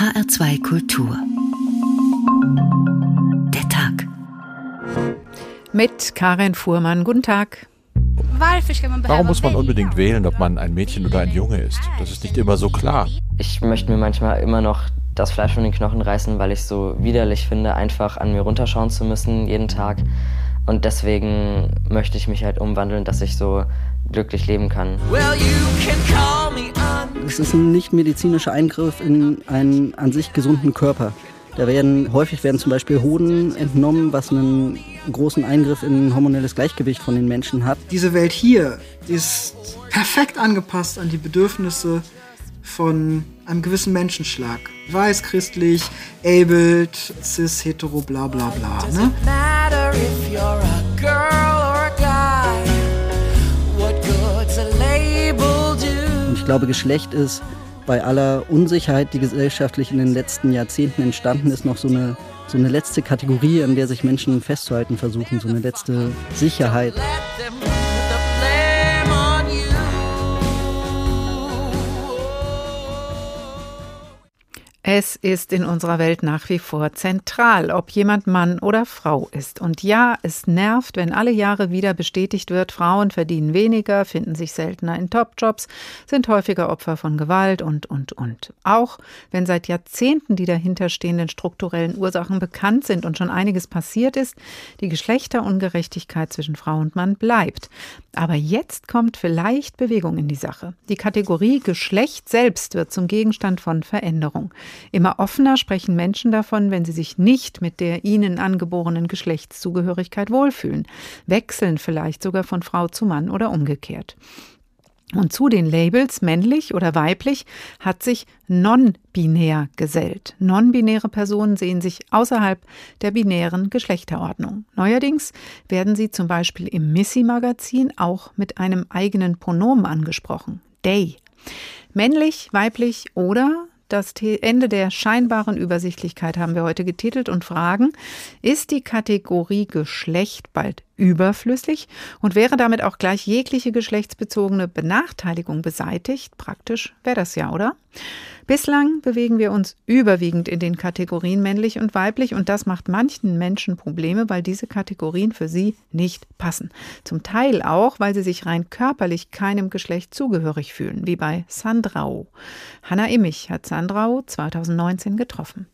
HR2 Kultur. Der Tag. Mit Karin Fuhrmann. Guten Tag. Warum muss man unbedingt wählen, ob man ein Mädchen oder ein Junge ist? Das ist nicht immer so klar. Ich möchte mir manchmal immer noch das Fleisch von den Knochen reißen, weil ich es so widerlich finde, einfach an mir runterschauen zu müssen jeden Tag. Und deswegen möchte ich mich halt umwandeln, dass ich so glücklich leben kann. Es ist ein nicht medizinischer Eingriff in einen an sich gesunden Körper. Da werden häufig werden zum Beispiel Hoden entnommen, was einen großen Eingriff in ein hormonelles Gleichgewicht von den Menschen hat. Diese Welt hier ist perfekt angepasst an die Bedürfnisse von einem gewissen Menschenschlag. Weiß, christlich, abled, cis, hetero, bla bla bla. Ne? Glaube, Geschlecht ist bei aller Unsicherheit, die gesellschaftlich in den letzten Jahrzehnten entstanden ist, noch so eine, so eine letzte Kategorie, an der sich Menschen festzuhalten versuchen, so eine letzte Sicherheit. Es ist in unserer Welt nach wie vor zentral, ob jemand Mann oder Frau ist. Und ja, es nervt, wenn alle Jahre wieder bestätigt wird, Frauen verdienen weniger, finden sich seltener in Topjobs, sind häufiger Opfer von Gewalt und, und, und. Auch wenn seit Jahrzehnten die dahinterstehenden strukturellen Ursachen bekannt sind und schon einiges passiert ist, die Geschlechterungerechtigkeit zwischen Frau und Mann bleibt. Aber jetzt kommt vielleicht Bewegung in die Sache. Die Kategorie Geschlecht selbst wird zum Gegenstand von Veränderung. Immer offener sprechen Menschen davon, wenn sie sich nicht mit der ihnen angeborenen Geschlechtszugehörigkeit wohlfühlen, wechseln vielleicht sogar von Frau zu Mann oder umgekehrt. Und zu den Labels männlich oder weiblich hat sich non-binär gesellt. Non-binäre Personen sehen sich außerhalb der binären Geschlechterordnung. Neuerdings werden sie zum Beispiel im Missy-Magazin auch mit einem eigenen Pronomen angesprochen. They. Männlich, weiblich oder das Ende der scheinbaren Übersichtlichkeit haben wir heute getitelt und fragen, ist die Kategorie Geschlecht bald überflüssig und wäre damit auch gleich jegliche geschlechtsbezogene Benachteiligung beseitigt? Praktisch wäre das ja, oder? Bislang bewegen wir uns überwiegend in den Kategorien männlich und weiblich und das macht manchen Menschen Probleme, weil diese Kategorien für sie nicht passen. Zum Teil auch, weil sie sich rein körperlich keinem Geschlecht zugehörig fühlen, wie bei Sandrau. Hanna Immich hat Sandrau 2019 getroffen.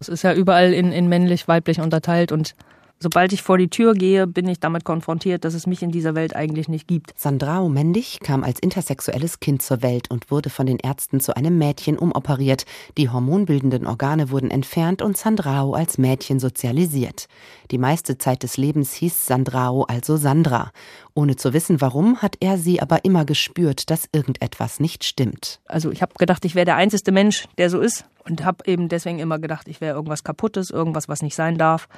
Es ist ja überall in, in männlich, weiblich unterteilt und Sobald ich vor die Tür gehe, bin ich damit konfrontiert, dass es mich in dieser Welt eigentlich nicht gibt. Sandrao Mendig kam als intersexuelles Kind zur Welt und wurde von den Ärzten zu einem Mädchen umoperiert. Die hormonbildenden Organe wurden entfernt und Sandrao als Mädchen sozialisiert. Die meiste Zeit des Lebens hieß Sandrao also Sandra. Ohne zu wissen warum, hat er sie aber immer gespürt, dass irgendetwas nicht stimmt. Also ich habe gedacht, ich wäre der einzige Mensch, der so ist und habe eben deswegen immer gedacht, ich wäre irgendwas kaputtes, irgendwas, was nicht sein darf.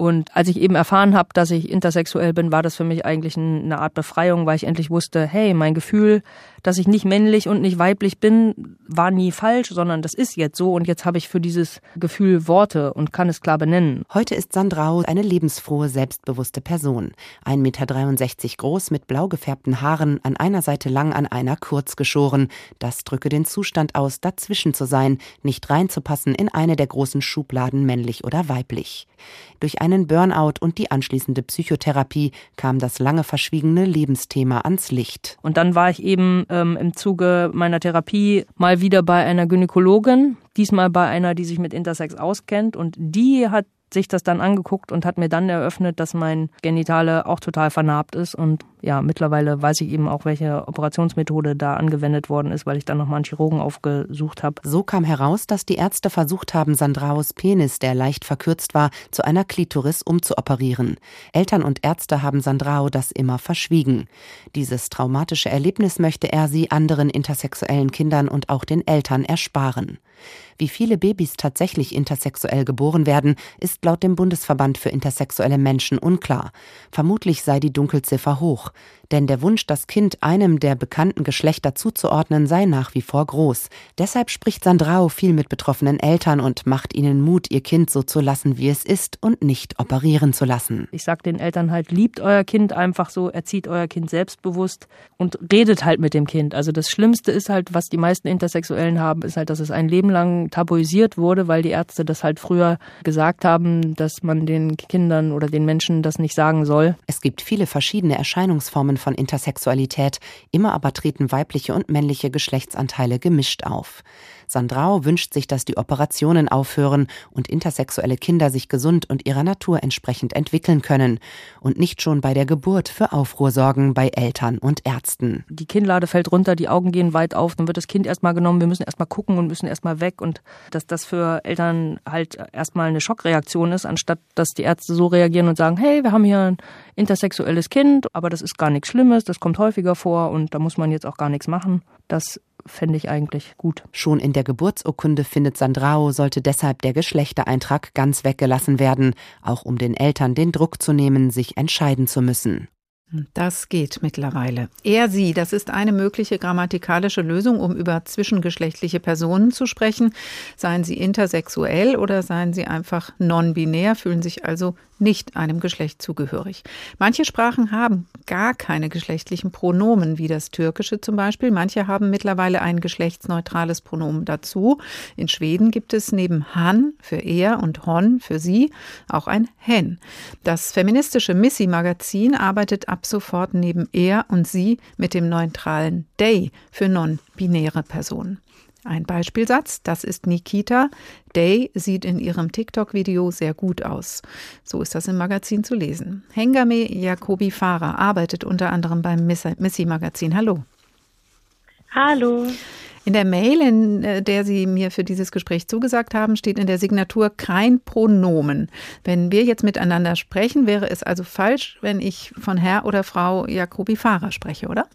Und als ich eben erfahren habe, dass ich intersexuell bin, war das für mich eigentlich eine Art Befreiung, weil ich endlich wusste, hey, mein Gefühl, dass ich nicht männlich und nicht weiblich bin, war nie falsch, sondern das ist jetzt so und jetzt habe ich für dieses Gefühl Worte und kann es klar benennen. Heute ist Sandrau eine lebensfrohe, selbstbewusste Person. 1,63 Meter groß mit blau gefärbten Haaren, an einer Seite lang, an einer kurz geschoren. Das drücke den Zustand aus, dazwischen zu sein, nicht reinzupassen in eine der großen Schubladen männlich oder weiblich. Durch einen Burnout und die anschließende Psychotherapie kam das lange verschwiegene Lebensthema ans Licht. Und dann war ich eben ähm, im Zuge meiner Therapie mal wieder bei einer Gynäkologin, diesmal bei einer, die sich mit Intersex auskennt. Und die hat sich das dann angeguckt und hat mir dann eröffnet, dass mein Genitale auch total vernarbt ist. Und ja, mittlerweile weiß ich eben auch, welche Operationsmethode da angewendet worden ist, weil ich dann nochmal einen Chirurgen aufgesucht habe. So kam heraus, dass die Ärzte versucht haben, Sandraos Penis, der leicht verkürzt war, zu einer Klitoris umzuoperieren. Eltern und Ärzte haben Sandrao das immer verschwiegen. Dieses traumatische Erlebnis möchte er sie anderen intersexuellen Kindern und auch den Eltern ersparen. Wie viele Babys tatsächlich intersexuell geboren werden, ist laut dem Bundesverband für intersexuelle Menschen unklar. Vermutlich sei die Dunkelziffer hoch. auch Denn der Wunsch, das Kind einem der bekannten Geschlechter zuzuordnen, sei nach wie vor groß. Deshalb spricht Sandrao viel mit betroffenen Eltern und macht ihnen Mut, ihr Kind so zu lassen, wie es ist und nicht operieren zu lassen. Ich sag den Eltern halt, liebt euer Kind einfach so, erzieht euer Kind selbstbewusst und redet halt mit dem Kind. Also das Schlimmste ist halt, was die meisten Intersexuellen haben, ist halt, dass es ein Leben lang tabuisiert wurde, weil die Ärzte das halt früher gesagt haben, dass man den Kindern oder den Menschen das nicht sagen soll. Es gibt viele verschiedene Erscheinungsformen von Intersexualität, immer aber treten weibliche und männliche Geschlechtsanteile gemischt auf. Sandrau wünscht sich, dass die Operationen aufhören und intersexuelle Kinder sich gesund und ihrer Natur entsprechend entwickeln können und nicht schon bei der Geburt für Aufruhr sorgen bei Eltern und Ärzten. Die Kinnlade fällt runter, die Augen gehen weit auf, dann wird das Kind erstmal genommen, wir müssen erstmal gucken und müssen erstmal weg und dass das für Eltern halt erstmal eine Schockreaktion ist, anstatt dass die Ärzte so reagieren und sagen, hey, wir haben hier intersexuelles Kind, aber das ist gar nichts Schlimmes, das kommt häufiger vor und da muss man jetzt auch gar nichts machen. Das fände ich eigentlich gut. Schon in der Geburtsurkunde findet Sandrao, sollte deshalb der Geschlechtereintrag ganz weggelassen werden, auch um den Eltern den Druck zu nehmen, sich entscheiden zu müssen. Das geht mittlerweile. Er, sie, das ist eine mögliche grammatikalische Lösung, um über zwischengeschlechtliche Personen zu sprechen. Seien sie intersexuell oder seien sie einfach non-binär, fühlen sich also nicht einem Geschlecht zugehörig. Manche Sprachen haben gar keine geschlechtlichen Pronomen, wie das Türkische zum Beispiel. Manche haben mittlerweile ein geschlechtsneutrales Pronomen dazu. In Schweden gibt es neben Han für er und Hon für sie auch ein Hen. Das feministische Missy-Magazin arbeitet ab sofort neben er und sie mit dem neutralen Day für non-binäre Personen. Ein Beispielsatz, das ist Nikita. Day sieht in ihrem TikTok-Video sehr gut aus. So ist das im Magazin zu lesen. Hengame Jacobi Farah arbeitet unter anderem beim Missy-Magazin. Hallo. Hallo. In der Mail, in äh, der Sie mir für dieses Gespräch zugesagt haben, steht in der Signatur kein Pronomen. Wenn wir jetzt miteinander sprechen, wäre es also falsch, wenn ich von Herr oder Frau Jacobi Fahrer spreche, oder?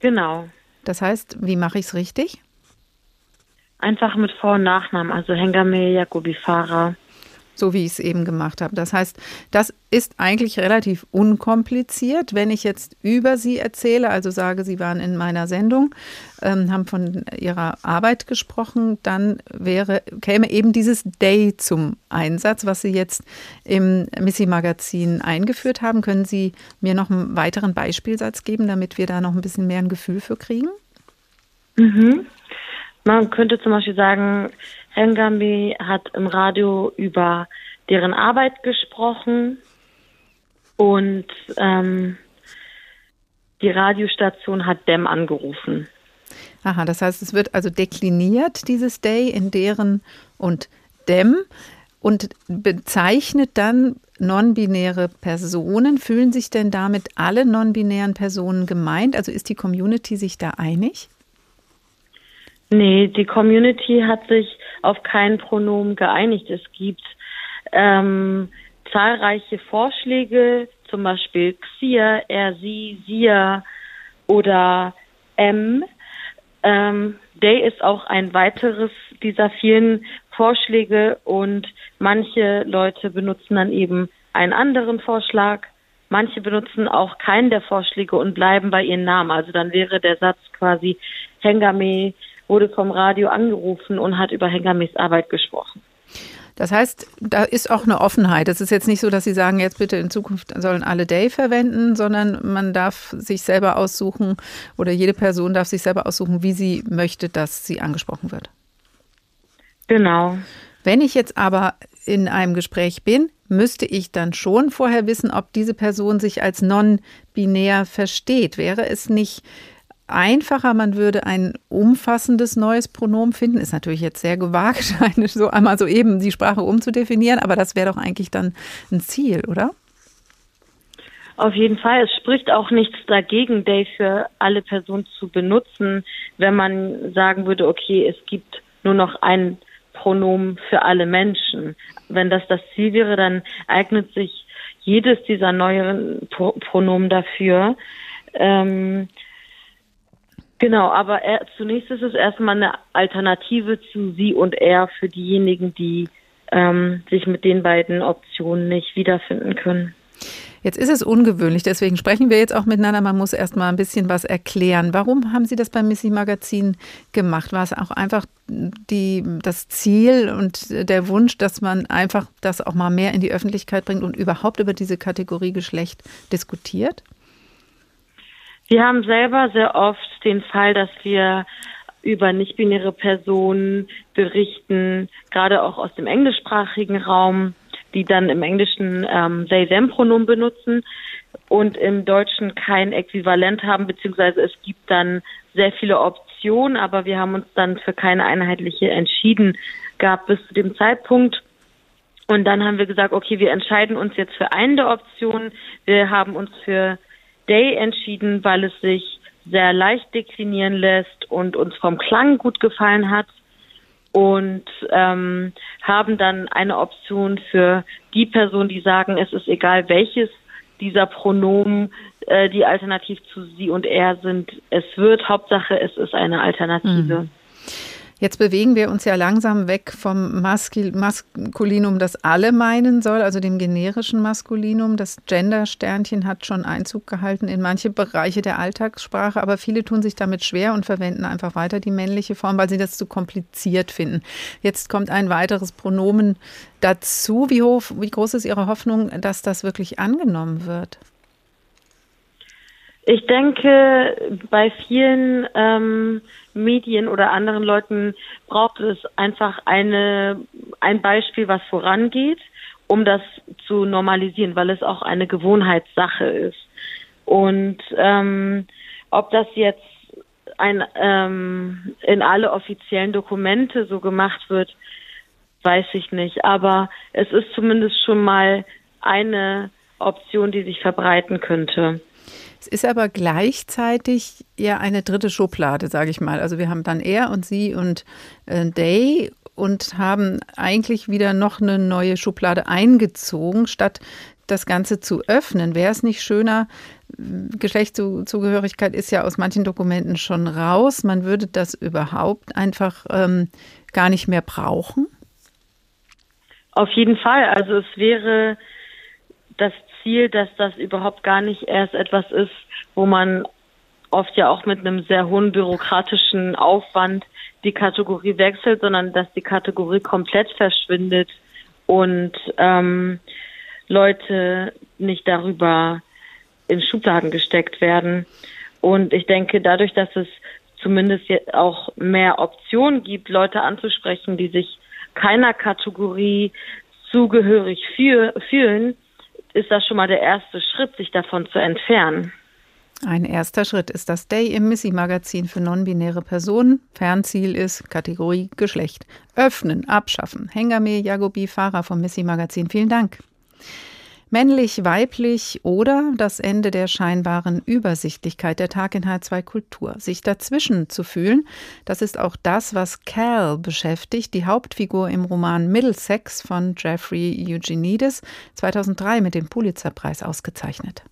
Genau. Das heißt, wie mache ich es richtig? Einfach mit Vor- und Nachnamen, also Hengame Jacobi Fahrer so wie ich es eben gemacht habe. Das heißt, das ist eigentlich relativ unkompliziert. Wenn ich jetzt über Sie erzähle, also sage, Sie waren in meiner Sendung, ähm, haben von Ihrer Arbeit gesprochen, dann wäre, käme eben dieses Day zum Einsatz, was Sie jetzt im Missy-Magazin eingeführt haben. Können Sie mir noch einen weiteren Beispielsatz geben, damit wir da noch ein bisschen mehr ein Gefühl für kriegen? Mhm. Man könnte zum Beispiel sagen, Hengambi hat im Radio über deren Arbeit gesprochen und ähm, die Radiostation hat Dem angerufen. Aha, das heißt, es wird also dekliniert, dieses Day, in deren und Dem und bezeichnet dann non-binäre Personen. Fühlen sich denn damit alle non-binären Personen gemeint? Also ist die Community sich da einig? Nee, die Community hat sich auf kein Pronomen geeinigt. Es gibt ähm, zahlreiche Vorschläge, zum Beispiel Xia, er, sie, sie oder M. Ähm, Day ist auch ein weiteres dieser vielen Vorschläge und manche Leute benutzen dann eben einen anderen Vorschlag. Manche benutzen auch keinen der Vorschläge und bleiben bei ihren Namen. Also dann wäre der Satz quasi Hengame wurde vom Radio angerufen und hat über Hengames Arbeit gesprochen. Das heißt, da ist auch eine Offenheit. Es ist jetzt nicht so, dass Sie sagen, jetzt bitte in Zukunft sollen alle Day verwenden, sondern man darf sich selber aussuchen oder jede Person darf sich selber aussuchen, wie sie möchte, dass sie angesprochen wird. Genau. Wenn ich jetzt aber in einem Gespräch bin, müsste ich dann schon vorher wissen, ob diese Person sich als non-binär versteht. Wäre es nicht einfacher, man würde ein umfassendes neues Pronomen finden. Ist natürlich jetzt sehr gewagt, so einmal so eben die Sprache umzudefinieren, aber das wäre doch eigentlich dann ein Ziel, oder? Auf jeden Fall. Es spricht auch nichts dagegen, Day für alle Personen zu benutzen, wenn man sagen würde, okay, es gibt nur noch ein Pronomen für alle Menschen. Wenn das das Ziel wäre, dann eignet sich jedes dieser neueren Pronomen dafür. Ähm, Genau, aber er, zunächst ist es erstmal eine Alternative zu sie und er für diejenigen, die ähm, sich mit den beiden Optionen nicht wiederfinden können. Jetzt ist es ungewöhnlich, deswegen sprechen wir jetzt auch miteinander. Man muss erst mal ein bisschen was erklären. Warum haben Sie das beim Missy Magazin gemacht? War es auch einfach die, das Ziel und der Wunsch, dass man einfach das auch mal mehr in die Öffentlichkeit bringt und überhaupt über diese Kategorie Geschlecht diskutiert? Wir haben selber sehr oft den Fall, dass wir über nicht-binäre Personen berichten, gerade auch aus dem englischsprachigen Raum, die dann im Englischen ähm, they-them-Pronomen benutzen und im Deutschen kein Äquivalent haben, beziehungsweise es gibt dann sehr viele Optionen, aber wir haben uns dann für keine einheitliche entschieden, gab bis zu dem Zeitpunkt. Und dann haben wir gesagt, okay, wir entscheiden uns jetzt für eine der Optionen. Wir haben uns für Day entschieden, weil es sich sehr leicht deklinieren lässt und uns vom Klang gut gefallen hat und ähm, haben dann eine Option für die Person, die sagen, es ist egal welches dieser Pronomen, äh, die alternativ zu sie und er sind. Es wird Hauptsache, es ist eine Alternative. Mhm. Jetzt bewegen wir uns ja langsam weg vom Maskil Maskulinum, das alle meinen soll, also dem generischen Maskulinum. Das Gender-Sternchen hat schon Einzug gehalten in manche Bereiche der Alltagssprache, aber viele tun sich damit schwer und verwenden einfach weiter die männliche Form, weil sie das zu kompliziert finden. Jetzt kommt ein weiteres Pronomen dazu. Wie, hoch, wie groß ist Ihre Hoffnung, dass das wirklich angenommen wird? Ich denke, bei vielen ähm, Medien oder anderen Leuten braucht es einfach eine, ein Beispiel, was vorangeht, um das zu normalisieren, weil es auch eine Gewohnheitssache ist. Und ähm, ob das jetzt ein, ähm, in alle offiziellen Dokumente so gemacht wird, weiß ich nicht. Aber es ist zumindest schon mal eine Option, die sich verbreiten könnte. Ist aber gleichzeitig ja eine dritte Schublade, sage ich mal. Also wir haben dann er und sie und äh, they und haben eigentlich wieder noch eine neue Schublade eingezogen, statt das Ganze zu öffnen. Wäre es nicht schöner, Geschlechtszugehörigkeit ist ja aus manchen Dokumenten schon raus, man würde das überhaupt einfach ähm, gar nicht mehr brauchen? Auf jeden Fall. Also es wäre das Ziel, dass das überhaupt gar nicht erst etwas ist, wo man oft ja auch mit einem sehr hohen bürokratischen Aufwand die Kategorie wechselt, sondern dass die Kategorie komplett verschwindet und ähm, Leute nicht darüber in Schubladen gesteckt werden. Und ich denke, dadurch, dass es zumindest auch mehr Optionen gibt, Leute anzusprechen, die sich keiner Kategorie zugehörig fühlen, ist das schon mal der erste Schritt, sich davon zu entfernen. Ein erster Schritt ist das Day im Missy-Magazin für non-binäre Personen. Fernziel ist Kategorie Geschlecht. Öffnen, abschaffen. Hengame Jagobi, Fahrer vom Missy-Magazin. Vielen Dank männlich, weiblich oder das Ende der scheinbaren Übersichtlichkeit der Tag in H2 Kultur. Sich dazwischen zu fühlen, das ist auch das, was Cal beschäftigt, die Hauptfigur im Roman Middlesex von Jeffrey Eugenides, 2003 mit dem Pulitzerpreis ausgezeichnet.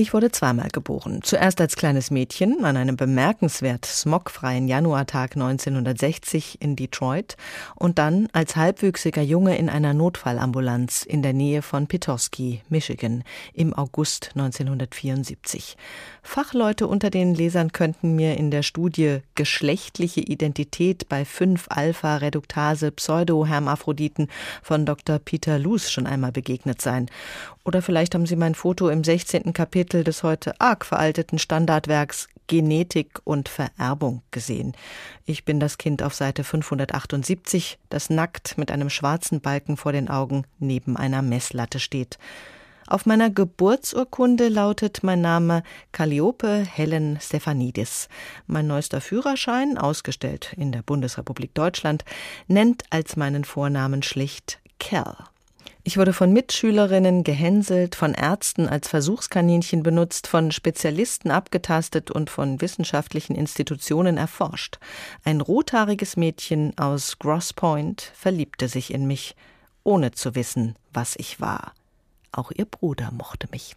Ich wurde zweimal geboren. Zuerst als kleines Mädchen an einem bemerkenswert smogfreien Januartag 1960 in Detroit und dann als halbwüchsiger Junge in einer Notfallambulanz in der Nähe von Petoskey, Michigan, im August 1974. Fachleute unter den Lesern könnten mir in der Studie Geschlechtliche Identität bei 5-Alpha-Reduktase Pseudo-Hermaphroditen von Dr. Peter Luce schon einmal begegnet sein. Oder vielleicht haben Sie mein Foto im 16. Kapitel des heute arg veralteten Standardwerks Genetik und Vererbung gesehen. Ich bin das Kind auf Seite 578, das nackt mit einem schwarzen Balken vor den Augen neben einer Messlatte steht. Auf meiner Geburtsurkunde lautet mein Name Calliope Helen Stephanidis. Mein neuester Führerschein, ausgestellt in der Bundesrepublik Deutschland, nennt als meinen Vornamen schlicht Cal. Ich wurde von Mitschülerinnen gehänselt, von Ärzten als Versuchskaninchen benutzt, von Spezialisten abgetastet und von wissenschaftlichen Institutionen erforscht. Ein rothaariges Mädchen aus Gross Point verliebte sich in mich, ohne zu wissen, was ich war. Auch ihr Bruder mochte mich.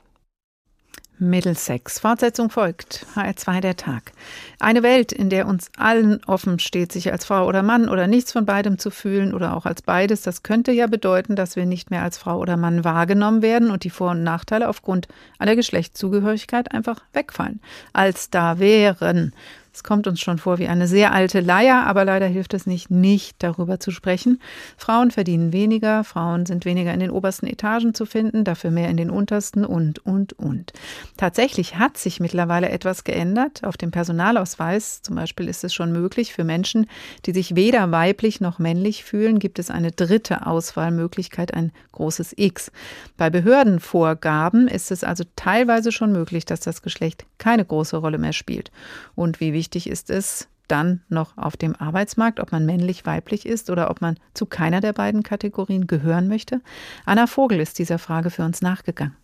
Middlesex. Fortsetzung folgt. HR2 der Tag. Eine Welt, in der uns allen offen steht, sich als Frau oder Mann oder nichts von beidem zu fühlen oder auch als beides. Das könnte ja bedeuten, dass wir nicht mehr als Frau oder Mann wahrgenommen werden und die Vor- und Nachteile aufgrund aller Geschlechtszugehörigkeit einfach wegfallen, als da wären. Es kommt uns schon vor wie eine sehr alte Leier, aber leider hilft es nicht, nicht darüber zu sprechen. Frauen verdienen weniger, Frauen sind weniger in den obersten Etagen zu finden, dafür mehr in den untersten und, und, und. Tatsächlich hat sich mittlerweile etwas geändert. Auf dem Personalausweis zum Beispiel ist es schon möglich, für Menschen, die sich weder weiblich noch männlich fühlen, gibt es eine dritte Auswahlmöglichkeit, ein großes X. Bei Behördenvorgaben ist es also teilweise schon möglich, dass das Geschlecht keine große Rolle mehr spielt. Und wie wichtig ist es dann noch auf dem Arbeitsmarkt, ob man männlich, weiblich ist oder ob man zu keiner der beiden Kategorien gehören möchte? Anna Vogel ist dieser Frage für uns nachgegangen.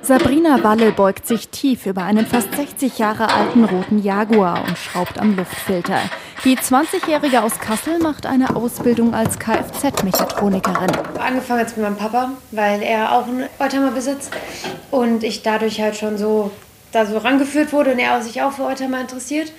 Sabrina Walle beugt sich tief über einen fast 60 Jahre alten roten Jaguar und schraubt am Luftfilter. Die 20-Jährige aus Kassel macht eine Ausbildung als Kfz-Mechatronikerin. Angefangen jetzt mit meinem Papa, weil er auch einen Oldtimer besitzt und ich dadurch halt schon so da so rangeführt wurde und er sich auch für Oldtimer interessiert.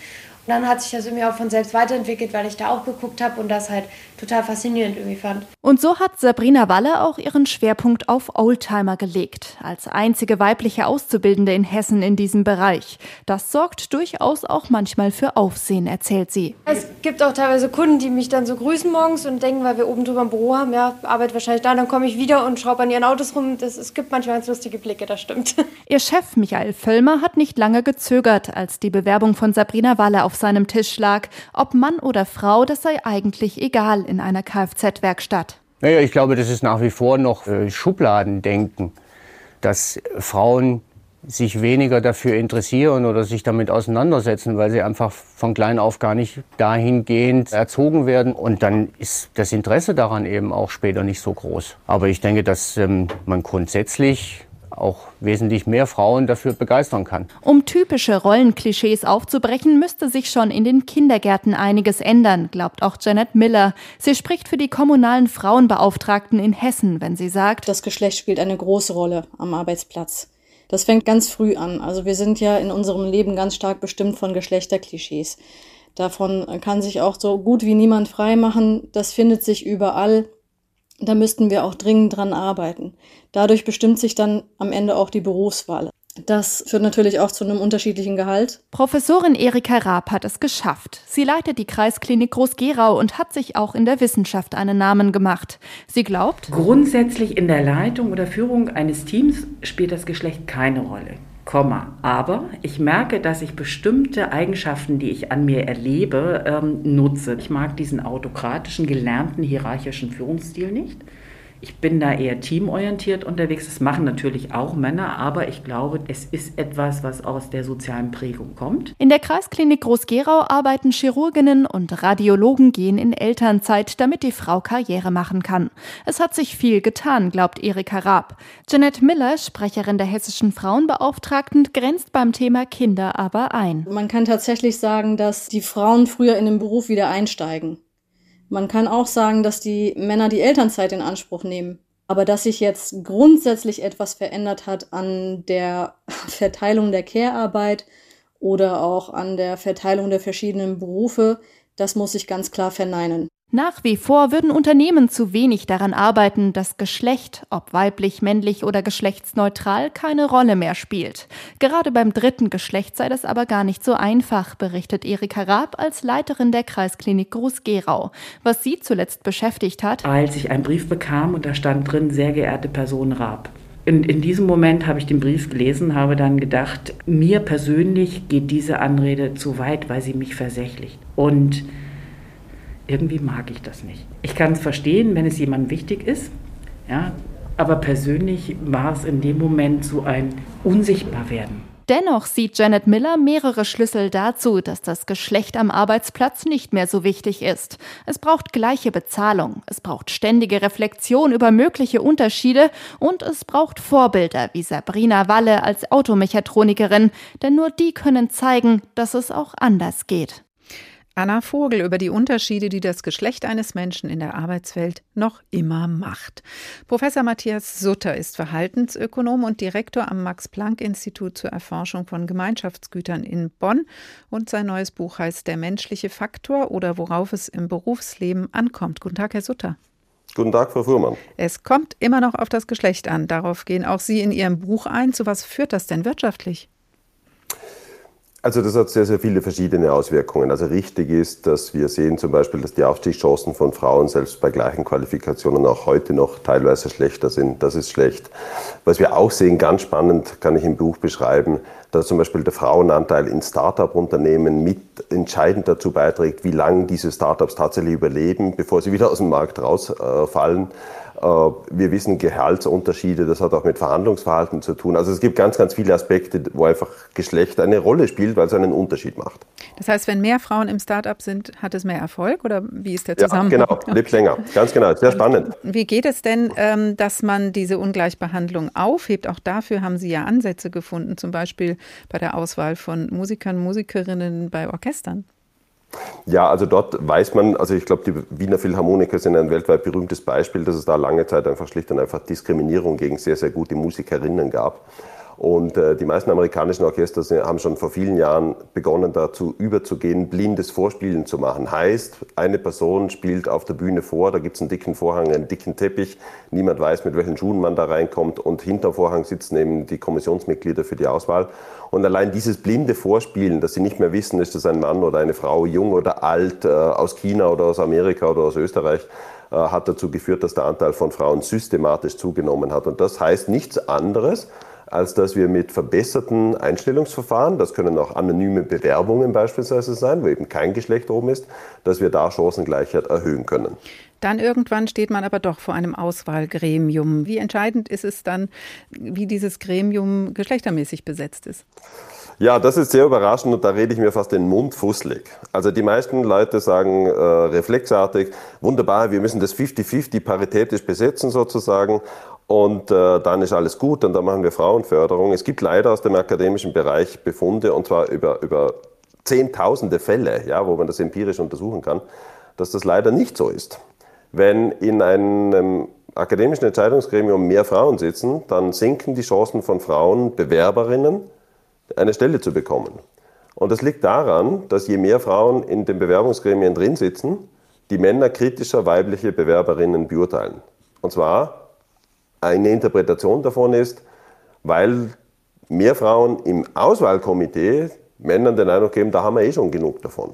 Und dann hat sich das irgendwie auch von selbst weiterentwickelt, weil ich da auch geguckt habe und das halt total faszinierend irgendwie fand. Und so hat Sabrina Walle auch ihren Schwerpunkt auf Oldtimer gelegt, als einzige weibliche Auszubildende in Hessen in diesem Bereich. Das sorgt durchaus auch manchmal für Aufsehen, erzählt sie. Es gibt auch teilweise Kunden, die mich dann so grüßen morgens und denken, weil wir oben drüber im Büro haben, ja, arbeit wahrscheinlich da, dann komme ich wieder und schraube an ihren Autos rum. Das, es gibt manchmal ganz lustige Blicke, das stimmt. Ihr Chef Michael Völlmer hat nicht lange gezögert, als die Bewerbung von Sabrina Walle auf seinem Tisch lag. Ob Mann oder Frau, das sei eigentlich egal in einer Kfz-Werkstatt. Naja, ich glaube, das ist nach wie vor noch äh, Schubladendenken, dass Frauen sich weniger dafür interessieren oder sich damit auseinandersetzen, weil sie einfach von klein auf gar nicht dahingehend erzogen werden. Und dann ist das Interesse daran eben auch später nicht so groß. Aber ich denke, dass ähm, man grundsätzlich auch wesentlich mehr Frauen dafür begeistern kann. Um typische Rollenklischees aufzubrechen, müsste sich schon in den Kindergärten einiges ändern, glaubt auch Janet Miller. Sie spricht für die kommunalen Frauenbeauftragten in Hessen, wenn sie sagt, das Geschlecht spielt eine große Rolle am Arbeitsplatz. Das fängt ganz früh an. Also wir sind ja in unserem Leben ganz stark bestimmt von Geschlechterklischees. Davon kann sich auch so gut wie niemand frei machen. Das findet sich überall. Da müssten wir auch dringend dran arbeiten. Dadurch bestimmt sich dann am Ende auch die Berufswahl. Das führt natürlich auch zu einem unterschiedlichen Gehalt. Professorin Erika Raab hat es geschafft. Sie leitet die Kreisklinik Groß-Gerau und hat sich auch in der Wissenschaft einen Namen gemacht. Sie glaubt, grundsätzlich in der Leitung oder Führung eines Teams spielt das Geschlecht keine Rolle. Aber ich merke, dass ich bestimmte Eigenschaften, die ich an mir erlebe, ähm, nutze. Ich mag diesen autokratischen, gelernten, hierarchischen Führungsstil nicht. Ich bin da eher teamorientiert unterwegs. Das machen natürlich auch Männer, aber ich glaube, es ist etwas, was aus der sozialen Prägung kommt. In der Kreisklinik Groß-Gerau arbeiten Chirurginnen und Radiologen gehen in Elternzeit, damit die Frau Karriere machen kann. Es hat sich viel getan, glaubt Erika Raab. Jeanette Miller, Sprecherin der hessischen Frauenbeauftragten, grenzt beim Thema Kinder aber ein. Man kann tatsächlich sagen, dass die Frauen früher in den Beruf wieder einsteigen. Man kann auch sagen, dass die Männer die Elternzeit in Anspruch nehmen. Aber dass sich jetzt grundsätzlich etwas verändert hat an der Verteilung der Care-Arbeit oder auch an der Verteilung der verschiedenen Berufe, das muss ich ganz klar verneinen. Nach wie vor würden Unternehmen zu wenig daran arbeiten, dass Geschlecht, ob weiblich, männlich oder geschlechtsneutral, keine Rolle mehr spielt. Gerade beim dritten Geschlecht sei das aber gar nicht so einfach, berichtet Erika Raab als Leiterin der Kreisklinik Groß-Gerau. Was sie zuletzt beschäftigt hat. Als ich einen Brief bekam und da stand drin, sehr geehrte Person Raab. In, in diesem Moment habe ich den Brief gelesen, habe dann gedacht, mir persönlich geht diese Anrede zu weit, weil sie mich versächlicht. Und irgendwie mag ich das nicht. Ich kann es verstehen, wenn es jemandem wichtig ist, ja, aber persönlich war es in dem Moment so ein Unsichtbarwerden. Dennoch sieht Janet Miller mehrere Schlüssel dazu, dass das Geschlecht am Arbeitsplatz nicht mehr so wichtig ist. Es braucht gleiche Bezahlung, es braucht ständige Reflexion über mögliche Unterschiede und es braucht Vorbilder wie Sabrina Walle als Automechatronikerin, denn nur die können zeigen, dass es auch anders geht. Anna Vogel über die Unterschiede, die das Geschlecht eines Menschen in der Arbeitswelt noch immer macht. Professor Matthias Sutter ist Verhaltensökonom und Direktor am Max-Planck-Institut zur Erforschung von Gemeinschaftsgütern in Bonn. Und sein neues Buch heißt Der menschliche Faktor oder worauf es im Berufsleben ankommt. Guten Tag, Herr Sutter. Guten Tag, Frau Fuhrmann. Es kommt immer noch auf das Geschlecht an. Darauf gehen auch Sie in Ihrem Buch ein. Zu was führt das denn wirtschaftlich? Also das hat sehr, sehr viele verschiedene Auswirkungen. Also richtig ist, dass wir sehen zum Beispiel, dass die Aufstiegschancen von Frauen selbst bei gleichen Qualifikationen auch heute noch teilweise schlechter sind. Das ist schlecht. Was wir auch sehen, ganz spannend, kann ich im Buch beschreiben, dass zum Beispiel der Frauenanteil in Start-up-Unternehmen mit entscheidend dazu beiträgt, wie lange diese Start-ups tatsächlich überleben, bevor sie wieder aus dem Markt rausfallen. Äh, wir wissen Gehaltsunterschiede, das hat auch mit Verhandlungsverhalten zu tun. Also es gibt ganz, ganz viele Aspekte, wo einfach Geschlecht eine Rolle spielt, weil es einen Unterschied macht. Das heißt, wenn mehr Frauen im Startup sind, hat es mehr Erfolg oder wie ist der Zusammenhang? Ja, genau, lebt länger. Ganz genau, sehr spannend. Wie geht es denn, ähm, dass man diese Ungleichbehandlung aufhebt? Auch dafür haben Sie ja Ansätze gefunden, zum Beispiel bei der Auswahl von Musikern, Musikerinnen bei Orchestern. Ja, also dort weiß man, also ich glaube, die Wiener Philharmoniker sind ein weltweit berühmtes Beispiel, dass es da lange Zeit einfach schlicht und einfach Diskriminierung gegen sehr, sehr gute Musikerinnen gab. Und äh, die meisten amerikanischen Orchester haben schon vor vielen Jahren begonnen, dazu überzugehen, blindes Vorspielen zu machen. Heißt, eine Person spielt auf der Bühne vor, da gibt es einen dicken Vorhang, einen dicken Teppich, niemand weiß, mit welchen Schuhen man da reinkommt und hinterm Vorhang sitzen eben die Kommissionsmitglieder für die Auswahl. Und allein dieses blinde Vorspielen, dass sie nicht mehr wissen, ist das ein Mann oder eine Frau, jung oder alt, äh, aus China oder aus Amerika oder aus Österreich, äh, hat dazu geführt, dass der Anteil von Frauen systematisch zugenommen hat. Und das heißt nichts anderes, als dass wir mit verbesserten Einstellungsverfahren, das können auch anonyme Bewerbungen beispielsweise sein, wo eben kein Geschlecht oben ist, dass wir da Chancengleichheit erhöhen können. Dann irgendwann steht man aber doch vor einem Auswahlgremium. Wie entscheidend ist es dann, wie dieses Gremium geschlechtermäßig besetzt ist? Ja, das ist sehr überraschend und da rede ich mir fast den Mund fusselig. Also die meisten Leute sagen äh, reflexartig, wunderbar, wir müssen das 50-50 paritätisch besetzen sozusagen und äh, dann ist alles gut und dann machen wir Frauenförderung. Es gibt leider aus dem akademischen Bereich Befunde und zwar über, über zehntausende Fälle, ja, wo man das empirisch untersuchen kann, dass das leider nicht so ist. Wenn in einem akademischen Entscheidungsgremium mehr Frauen sitzen, dann sinken die Chancen von Frauen, Bewerberinnen, eine Stelle zu bekommen. Und das liegt daran, dass je mehr Frauen in den Bewerbungsgremien drin sitzen, die Männer kritischer weibliche Bewerberinnen beurteilen. Und zwar eine Interpretation davon ist, weil mehr Frauen im Auswahlkomitee Männern den Eindruck geben, da haben wir eh schon genug davon.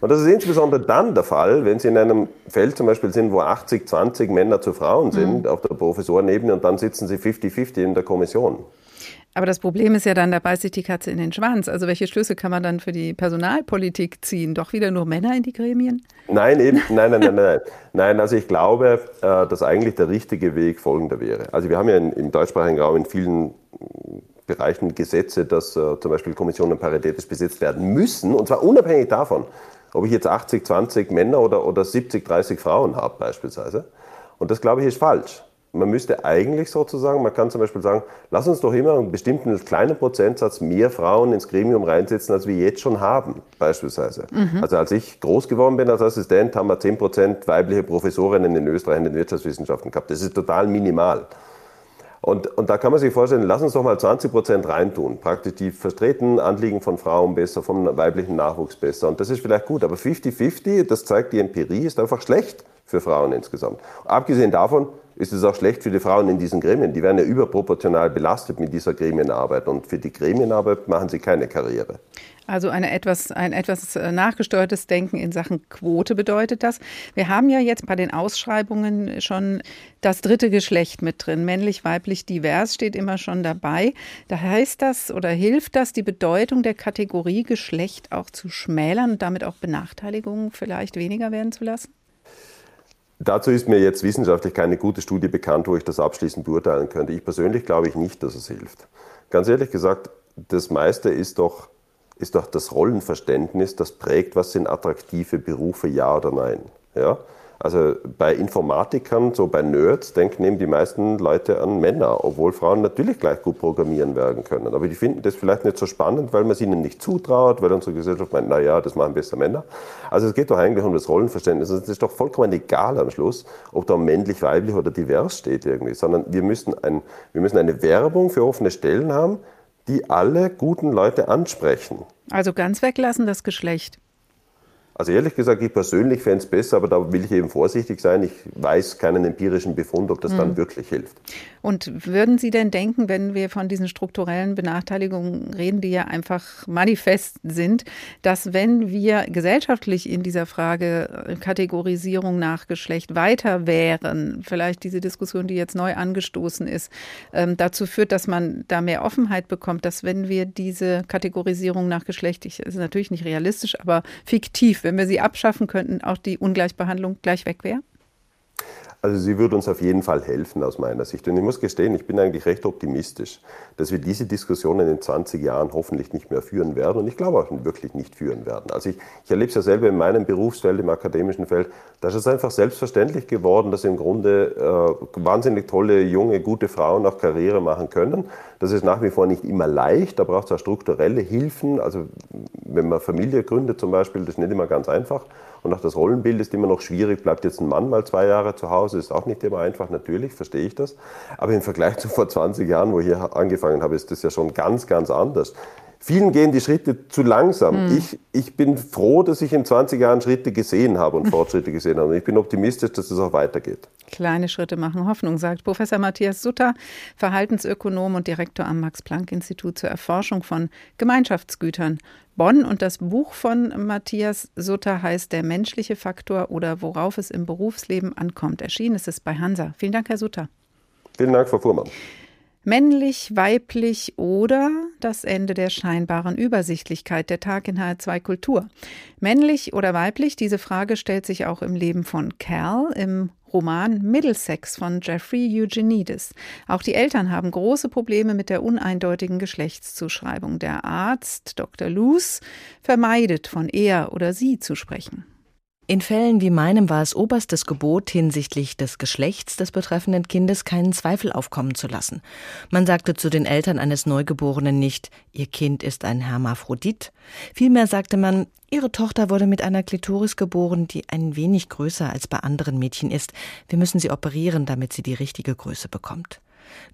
Und das ist insbesondere dann der Fall, wenn Sie in einem Feld zum Beispiel sind, wo 80, 20 Männer zu Frauen sind, mhm. auf der Professorenebene, und dann sitzen Sie 50-50 in der Kommission. Aber das Problem ist ja dann, da beißt sich die Katze in den Schwanz. Also welche Schlüsse kann man dann für die Personalpolitik ziehen? Doch wieder nur Männer in die Gremien? Nein, eben, nein, nein, nein, nein. Nein, also ich glaube, äh, dass eigentlich der richtige Weg folgender wäre. Also wir haben ja im deutschsprachigen Raum in vielen Bereichen Gesetze, dass äh, zum Beispiel Kommissionen paritätisch besetzt werden müssen, und zwar unabhängig davon, ob ich jetzt 80, 20 Männer oder, oder 70, 30 Frauen habe beispielsweise. Und das glaube ich ist falsch man müsste eigentlich sozusagen, man kann zum Beispiel sagen, lass uns doch immer einen bestimmten kleinen Prozentsatz mehr Frauen ins Gremium reinsetzen, als wir jetzt schon haben, beispielsweise. Mhm. Also als ich groß geworden bin als Assistent, haben wir 10 Prozent weibliche Professorinnen in Österreich in den Wirtschaftswissenschaften gehabt. Das ist total minimal. Und, und da kann man sich vorstellen, lass uns doch mal 20 Prozent reintun. Praktisch die vertretenen Anliegen von Frauen besser, vom weiblichen Nachwuchs besser. Und das ist vielleicht gut. Aber 50-50, das zeigt die Empirie, ist einfach schlecht für Frauen insgesamt. Abgesehen davon ist es auch schlecht für die Frauen in diesen Gremien. Die werden ja überproportional belastet mit dieser Gremienarbeit und für die Gremienarbeit machen sie keine Karriere. Also eine etwas, ein etwas äh, nachgesteuertes Denken in Sachen Quote bedeutet das. Wir haben ja jetzt bei den Ausschreibungen schon das dritte Geschlecht mit drin. Männlich, weiblich, divers steht immer schon dabei. Da heißt das oder hilft das, die Bedeutung der Kategorie Geschlecht auch zu schmälern und damit auch Benachteiligungen vielleicht weniger werden zu lassen? Dazu ist mir jetzt wissenschaftlich keine gute Studie bekannt, wo ich das abschließend beurteilen könnte. Ich persönlich glaube ich nicht, dass es hilft. Ganz ehrlich gesagt, das meiste ist doch, ist doch das Rollenverständnis, das prägt, was sind attraktive Berufe, ja oder nein. Ja? Also bei Informatikern, so bei Nerds, denken eben die meisten Leute an Männer, obwohl Frauen natürlich gleich gut programmieren werden können. Aber die finden das vielleicht nicht so spannend, weil man es ihnen nicht zutraut, weil unsere Gesellschaft meint, naja, das machen besser Männer. Also es geht doch eigentlich um das Rollenverständnis. Es ist doch vollkommen egal am Schluss, ob da männlich, weiblich oder divers steht irgendwie, sondern wir müssen, ein, wir müssen eine Werbung für offene Stellen haben, die alle guten Leute ansprechen. Also ganz weglassen das Geschlecht. Also ehrlich gesagt, ich persönlich fände es besser, aber da will ich eben vorsichtig sein. Ich weiß keinen empirischen Befund, ob das mhm. dann wirklich hilft. Und würden Sie denn denken, wenn wir von diesen strukturellen Benachteiligungen reden, die ja einfach manifest sind, dass wenn wir gesellschaftlich in dieser Frage äh, Kategorisierung nach Geschlecht weiter wären, vielleicht diese Diskussion, die jetzt neu angestoßen ist, ähm, dazu führt, dass man da mehr Offenheit bekommt, dass wenn wir diese Kategorisierung nach Geschlecht, ich, ist natürlich nicht realistisch, aber fiktiv, wenn wir sie abschaffen könnten, auch die Ungleichbehandlung gleich weg wäre? Also sie würde uns auf jeden Fall helfen aus meiner Sicht. Und ich muss gestehen, ich bin eigentlich recht optimistisch, dass wir diese Diskussionen in 20 Jahren hoffentlich nicht mehr führen werden und ich glaube auch wirklich nicht führen werden. Also ich, ich erlebe es ja selber in meinem Berufsfeld, im akademischen Feld, da ist es einfach selbstverständlich geworden, dass im Grunde äh, wahnsinnig tolle, junge, gute Frauen auch Karriere machen können. Das ist nach wie vor nicht immer leicht, da braucht es auch strukturelle Hilfen. Also wenn man Familie gründet zum Beispiel, das ist nicht immer ganz einfach. Und auch das Rollenbild ist immer noch schwierig. Bleibt jetzt ein Mann mal zwei Jahre zu Hause, ist auch nicht immer einfach, natürlich, verstehe ich das. Aber im Vergleich zu vor 20 Jahren, wo ich hier angefangen habe, ist das ja schon ganz, ganz anders. Vielen gehen die Schritte zu langsam. Mhm. Ich, ich bin froh, dass ich in 20 Jahren Schritte gesehen habe und Fortschritte gesehen habe. Und ich bin optimistisch, dass es auch weitergeht. Kleine Schritte machen Hoffnung, sagt Professor Matthias Sutter, Verhaltensökonom und Direktor am Max-Planck-Institut zur Erforschung von Gemeinschaftsgütern Bonn. Und das Buch von Matthias Sutter heißt Der menschliche Faktor oder worauf es im Berufsleben ankommt. Erschienen ist es bei Hansa. Vielen Dank, Herr Sutter. Vielen Dank, Frau Fuhrmann. Männlich, weiblich oder das Ende der scheinbaren Übersichtlichkeit der Tag in HR2 Kultur. Männlich oder weiblich, diese Frage stellt sich auch im Leben von Cal im Roman Middlesex von Jeffrey Eugenides. Auch die Eltern haben große Probleme mit der uneindeutigen Geschlechtszuschreibung. Der Arzt Dr. Luce vermeidet, von er oder sie zu sprechen. In Fällen wie meinem war es oberstes Gebot, hinsichtlich des Geschlechts des betreffenden Kindes keinen Zweifel aufkommen zu lassen. Man sagte zu den Eltern eines Neugeborenen nicht, ihr Kind ist ein Hermaphrodit. Vielmehr sagte man, ihre Tochter wurde mit einer Klitoris geboren, die ein wenig größer als bei anderen Mädchen ist. Wir müssen sie operieren, damit sie die richtige Größe bekommt.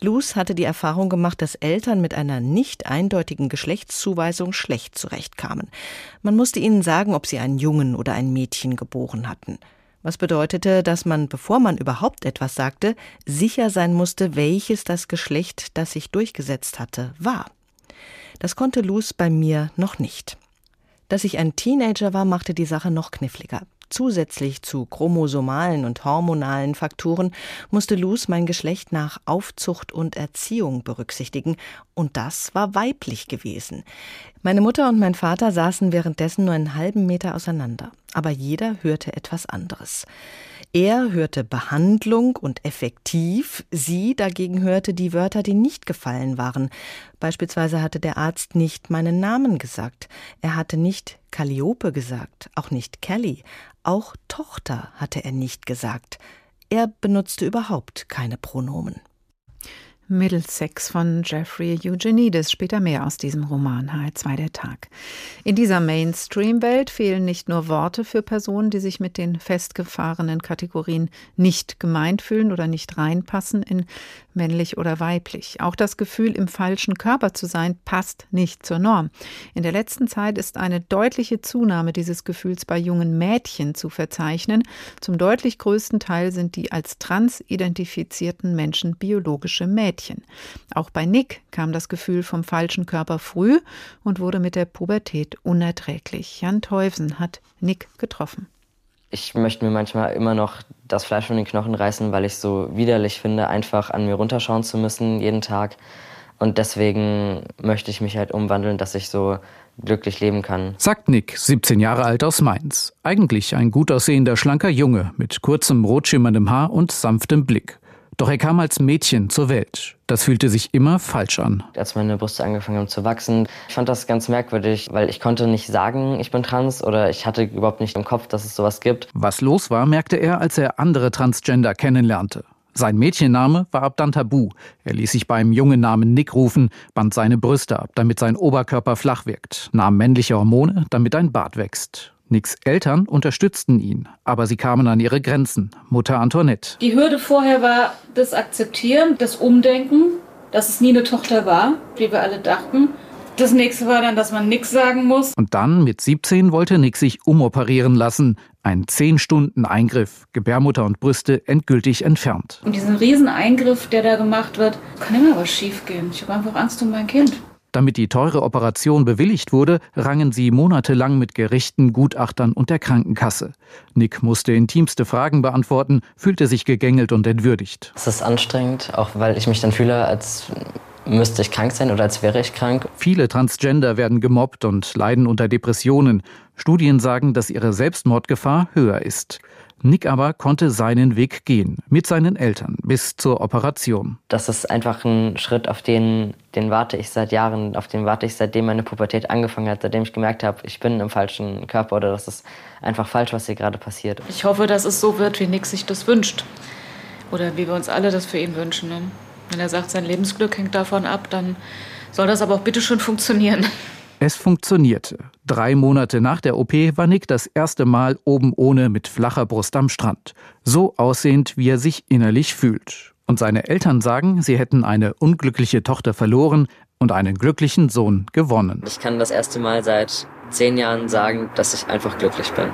Luz hatte die Erfahrung gemacht, dass Eltern mit einer nicht eindeutigen Geschlechtszuweisung schlecht zurechtkamen. Man musste ihnen sagen, ob sie einen Jungen oder ein Mädchen geboren hatten. Was bedeutete, dass man, bevor man überhaupt etwas sagte, sicher sein musste, welches das Geschlecht, das sich durchgesetzt hatte, war. Das konnte Luz bei mir noch nicht. Dass ich ein Teenager war, machte die Sache noch kniffliger. Zusätzlich zu chromosomalen und hormonalen Faktoren musste Luz mein Geschlecht nach Aufzucht und Erziehung berücksichtigen, und das war weiblich gewesen. Meine Mutter und mein Vater saßen währenddessen nur einen halben Meter auseinander, aber jeder hörte etwas anderes. Er hörte Behandlung und effektiv, sie dagegen hörte die Wörter, die nicht gefallen waren. Beispielsweise hatte der Arzt nicht meinen Namen gesagt, er hatte nicht Calliope gesagt, auch nicht Kelly, auch Tochter hatte er nicht gesagt. Er benutzte überhaupt keine Pronomen. Middlesex von Jeffrey Eugenides. Später mehr aus diesem Roman H2 der Tag. In dieser Mainstream-Welt fehlen nicht nur Worte für Personen, die sich mit den festgefahrenen Kategorien nicht gemeint fühlen oder nicht reinpassen in männlich oder weiblich. Auch das Gefühl, im falschen Körper zu sein, passt nicht zur Norm. In der letzten Zeit ist eine deutliche Zunahme dieses Gefühls bei jungen Mädchen zu verzeichnen. Zum deutlich größten Teil sind die als trans identifizierten Menschen biologische Mädchen. Auch bei Nick kam das Gefühl vom falschen Körper früh und wurde mit der Pubertät unerträglich. Jan Teufsen hat Nick getroffen ich möchte mir manchmal immer noch das Fleisch von den Knochen reißen, weil ich so widerlich finde, einfach an mir runterschauen zu müssen jeden Tag. Und deswegen möchte ich mich halt umwandeln, dass ich so glücklich leben kann. Sagt Nick, 17 Jahre alt aus Mainz. Eigentlich ein gut aussehender, schlanker Junge mit kurzem, rotschimmerndem Haar und sanftem Blick. Doch er kam als Mädchen zur Welt. Das fühlte sich immer falsch an. Als meine Brüste angefangen haben zu wachsen, ich fand das ganz merkwürdig, weil ich konnte nicht sagen, ich bin trans oder ich hatte überhaupt nicht im Kopf, dass es sowas gibt. Was los war, merkte er, als er andere Transgender kennenlernte. Sein Mädchenname war ab dann tabu. Er ließ sich beim jungen Namen Nick rufen, band seine Brüste ab, damit sein Oberkörper flach wirkt, nahm männliche Hormone, damit ein Bart wächst. Nicks Eltern unterstützten ihn, aber sie kamen an ihre Grenzen. Mutter Antoinette. Die Hürde vorher war das Akzeptieren, das Umdenken, dass es nie eine Tochter war, wie wir alle dachten. Das nächste war dann, dass man nichts sagen muss. Und dann, mit 17, wollte Nick sich umoperieren lassen. Ein 10-Stunden-Eingriff, Gebärmutter und Brüste endgültig entfernt. Und diesen Rieseneingriff, der da gemacht wird, kann immer was schiefgehen. Ich habe einfach Angst um mein Kind. Damit die teure Operation bewilligt wurde, rangen sie monatelang mit Gerichten, Gutachtern und der Krankenkasse. Nick musste intimste Fragen beantworten, fühlte sich gegängelt und entwürdigt. Es ist anstrengend, auch weil ich mich dann fühle, als müsste ich krank sein oder als wäre ich krank. Viele Transgender werden gemobbt und leiden unter Depressionen. Studien sagen, dass ihre Selbstmordgefahr höher ist. Nick aber konnte seinen Weg gehen, mit seinen Eltern, bis zur Operation. Das ist einfach ein Schritt, auf den, den warte ich seit Jahren, auf den warte ich seitdem meine Pubertät angefangen hat, seitdem ich gemerkt habe, ich bin im falschen Körper oder das ist einfach falsch, was hier gerade passiert. Ich hoffe, dass es so wird, wie Nick sich das wünscht. Oder wie wir uns alle das für ihn wünschen. Ne? Wenn er sagt, sein Lebensglück hängt davon ab, dann soll das aber auch bitte schon funktionieren. Es funktionierte. Drei Monate nach der OP war Nick das erste Mal oben ohne mit flacher Brust am Strand. So aussehend, wie er sich innerlich fühlt. Und seine Eltern sagen, sie hätten eine unglückliche Tochter verloren und einen glücklichen Sohn gewonnen. Ich kann das erste Mal seit zehn Jahren sagen, dass ich einfach glücklich bin.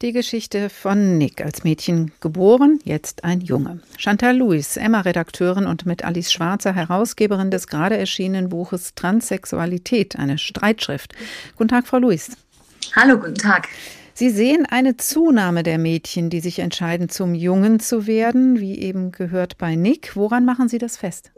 Die Geschichte von Nick als Mädchen geboren, jetzt ein Junge. Chantal Louis, Emma-Redakteurin und mit Alice Schwarzer Herausgeberin des gerade erschienenen Buches Transsexualität, eine Streitschrift. Guten Tag, Frau Louis. Hallo, guten Tag. Sie sehen eine Zunahme der Mädchen, die sich entscheiden, zum Jungen zu werden, wie eben gehört bei Nick. Woran machen Sie das fest?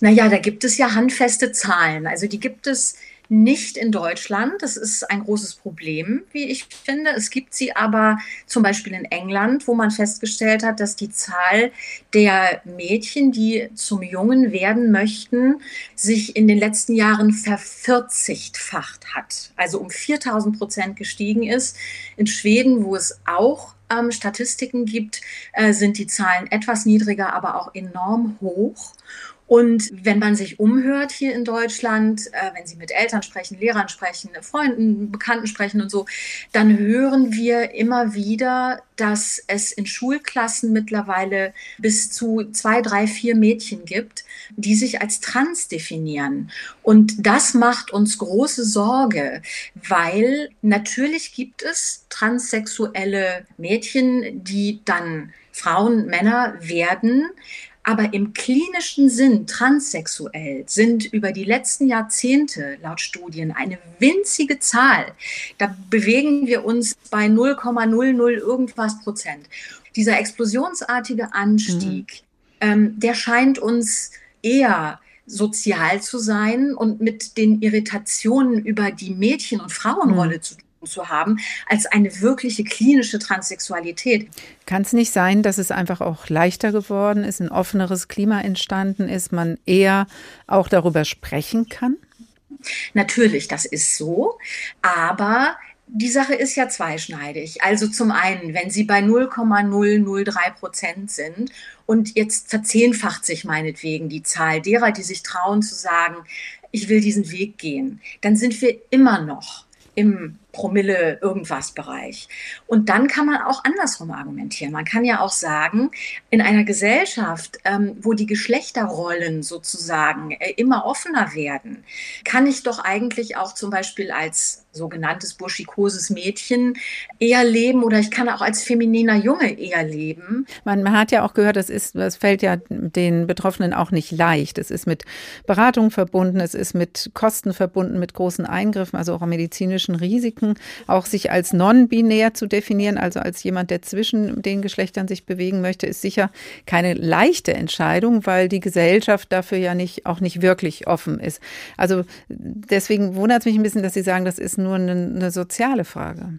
Naja, da gibt es ja handfeste Zahlen. Also die gibt es nicht in Deutschland. Das ist ein großes Problem, wie ich finde. Es gibt sie aber zum Beispiel in England, wo man festgestellt hat, dass die Zahl der Mädchen, die zum Jungen werden möchten, sich in den letzten Jahren vervierzigfacht hat. Also um 4000 Prozent gestiegen ist. In Schweden, wo es auch ähm, Statistiken gibt, äh, sind die Zahlen etwas niedriger, aber auch enorm hoch. Und wenn man sich umhört hier in Deutschland, äh, wenn Sie mit Eltern sprechen, Lehrern sprechen, Freunden, Bekannten sprechen und so, dann hören wir immer wieder, dass es in Schulklassen mittlerweile bis zu zwei, drei, vier Mädchen gibt, die sich als trans definieren. Und das macht uns große Sorge, weil natürlich gibt es transsexuelle Mädchen, die dann Frauen, Männer werden, aber im klinischen Sinn transsexuell sind über die letzten Jahrzehnte laut Studien eine winzige Zahl. Da bewegen wir uns bei 0,00 irgendwas Prozent. Dieser explosionsartige Anstieg, mhm. ähm, der scheint uns eher sozial zu sein und mit den Irritationen über die Mädchen- und Frauenrolle mhm. zu tun zu haben, als eine wirkliche klinische Transsexualität. Kann es nicht sein, dass es einfach auch leichter geworden ist, ein offeneres Klima entstanden ist, man eher auch darüber sprechen kann? Natürlich, das ist so, aber die Sache ist ja zweischneidig. Also zum einen, wenn Sie bei 0,003 Prozent sind und jetzt verzehnfacht sich meinetwegen die Zahl derer, die sich trauen zu sagen, ich will diesen Weg gehen, dann sind wir immer noch im Promille irgendwas Bereich. Und dann kann man auch andersrum argumentieren. Man kann ja auch sagen, in einer Gesellschaft, ähm, wo die Geschlechterrollen sozusagen äh, immer offener werden, kann ich doch eigentlich auch zum Beispiel als sogenanntes burschikoses Mädchen eher leben oder ich kann auch als femininer Junge eher leben. Man, hat ja auch gehört, das ist, das fällt ja den Betroffenen auch nicht leicht. Es ist mit Beratung verbunden, es ist mit Kosten verbunden, mit großen Eingriffen, also auch medizinischen Risiken. Gedanken, auch sich als non-binär zu definieren, also als jemand, der zwischen den Geschlechtern sich bewegen möchte, ist sicher keine leichte Entscheidung, weil die Gesellschaft dafür ja nicht, auch nicht wirklich offen ist. Also deswegen wundert es mich ein bisschen, dass Sie sagen, das ist nur eine, eine soziale Frage.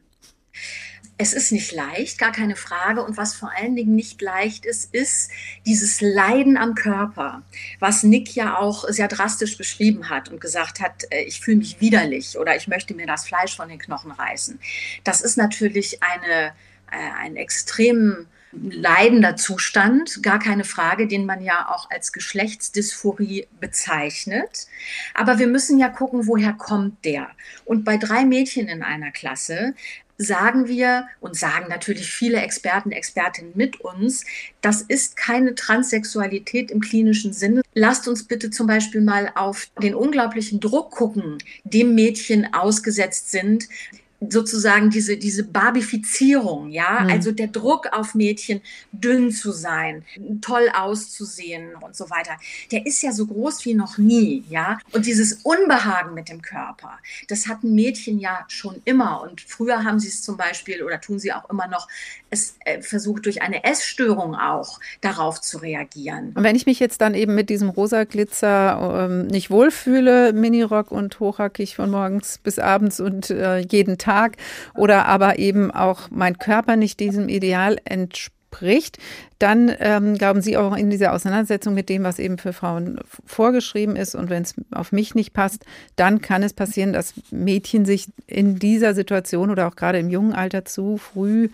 Es ist nicht leicht, gar keine Frage. Und was vor allen Dingen nicht leicht ist, ist dieses Leiden am Körper, was Nick ja auch sehr drastisch beschrieben hat und gesagt hat, äh, ich fühle mich widerlich oder ich möchte mir das Fleisch von den Knochen reißen. Das ist natürlich eine, äh, ein extrem leidender Zustand, gar keine Frage, den man ja auch als Geschlechtsdysphorie bezeichnet. Aber wir müssen ja gucken, woher kommt der? Und bei drei Mädchen in einer Klasse sagen wir und sagen natürlich viele Experten, Expertinnen mit uns, das ist keine Transsexualität im klinischen Sinne. Lasst uns bitte zum Beispiel mal auf den unglaublichen Druck gucken, dem Mädchen ausgesetzt sind sozusagen diese, diese Barbifizierung, ja, mhm. also der Druck auf Mädchen, dünn zu sein, toll auszusehen und so weiter, der ist ja so groß wie noch nie, ja. Und dieses Unbehagen mit dem Körper, das hatten Mädchen ja schon immer und früher haben sie es zum Beispiel oder tun sie auch immer noch, es äh, versucht durch eine Essstörung auch darauf zu reagieren. Und wenn ich mich jetzt dann eben mit diesem rosa Glitzer ähm, nicht wohlfühle, Minirock und hochhackig von morgens bis abends und äh, jeden Tag, Tag oder aber eben auch mein Körper nicht diesem Ideal entspricht, dann ähm, glauben Sie auch in dieser Auseinandersetzung mit dem, was eben für Frauen vorgeschrieben ist und wenn es auf mich nicht passt, dann kann es passieren, dass Mädchen sich in dieser Situation oder auch gerade im jungen Alter zu früh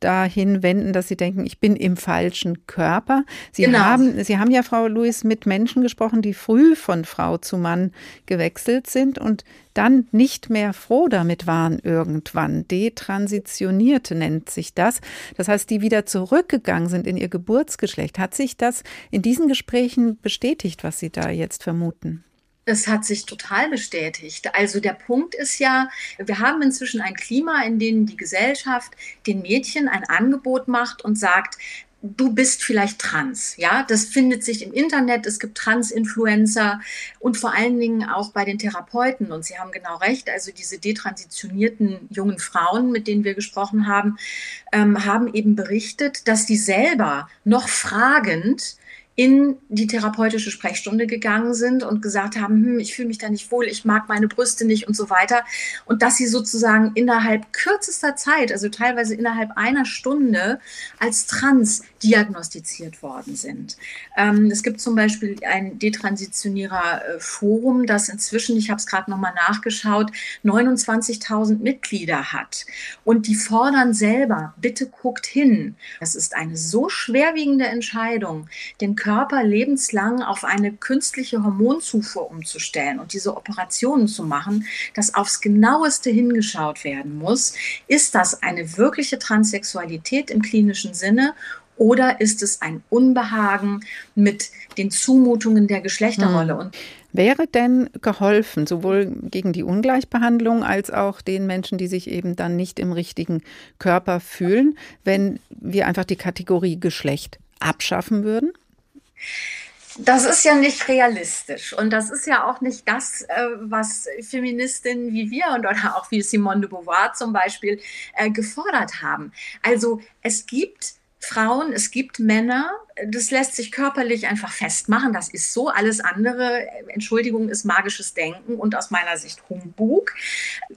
dahin wenden, dass sie denken, ich bin im falschen Körper. Sie, genau. haben, sie haben ja, Frau Louis, mit Menschen gesprochen, die früh von Frau zu Mann gewechselt sind und dann nicht mehr froh damit waren irgendwann. Detransitionierte nennt sich das. Das heißt, die wieder zurückgegangen sind in ihr Geburtsgeschlecht. Hat sich das in diesen Gesprächen bestätigt, was Sie da jetzt vermuten? Es hat sich total bestätigt. Also der Punkt ist ja, wir haben inzwischen ein Klima, in dem die Gesellschaft den Mädchen ein Angebot macht und sagt, du bist vielleicht trans. Ja, das findet sich im Internet. Es gibt Trans-Influencer und vor allen Dingen auch bei den Therapeuten. Und Sie haben genau recht. Also diese detransitionierten jungen Frauen, mit denen wir gesprochen haben, ähm, haben eben berichtet, dass die selber noch fragend in die therapeutische Sprechstunde gegangen sind und gesagt haben, hm, ich fühle mich da nicht wohl, ich mag meine Brüste nicht und so weiter. Und dass sie sozusagen innerhalb kürzester Zeit, also teilweise innerhalb einer Stunde, als trans diagnostiziert worden sind. Ähm, es gibt zum Beispiel ein Detransitionierer-Forum, äh, das inzwischen, ich habe es gerade nochmal nachgeschaut, 29.000 Mitglieder hat. Und die fordern selber, bitte guckt hin. Es ist eine so schwerwiegende Entscheidung, den Körper lebenslang auf eine künstliche Hormonzufuhr umzustellen und diese Operationen zu machen, dass aufs genaueste hingeschaut werden muss. Ist das eine wirkliche Transsexualität im klinischen Sinne oder ist es ein Unbehagen mit den Zumutungen der Geschlechterrolle? Hm. Und Wäre denn geholfen, sowohl gegen die Ungleichbehandlung als auch den Menschen, die sich eben dann nicht im richtigen Körper fühlen, wenn wir einfach die Kategorie Geschlecht abschaffen würden? Das ist ja nicht realistisch und das ist ja auch nicht das, äh, was Feministinnen wie wir und oder auch wie Simone de Beauvoir zum Beispiel äh, gefordert haben. Also es gibt Frauen, es gibt Männer, das lässt sich körperlich einfach festmachen. Das ist so. Alles andere, Entschuldigung, ist magisches Denken und aus meiner Sicht Humbug.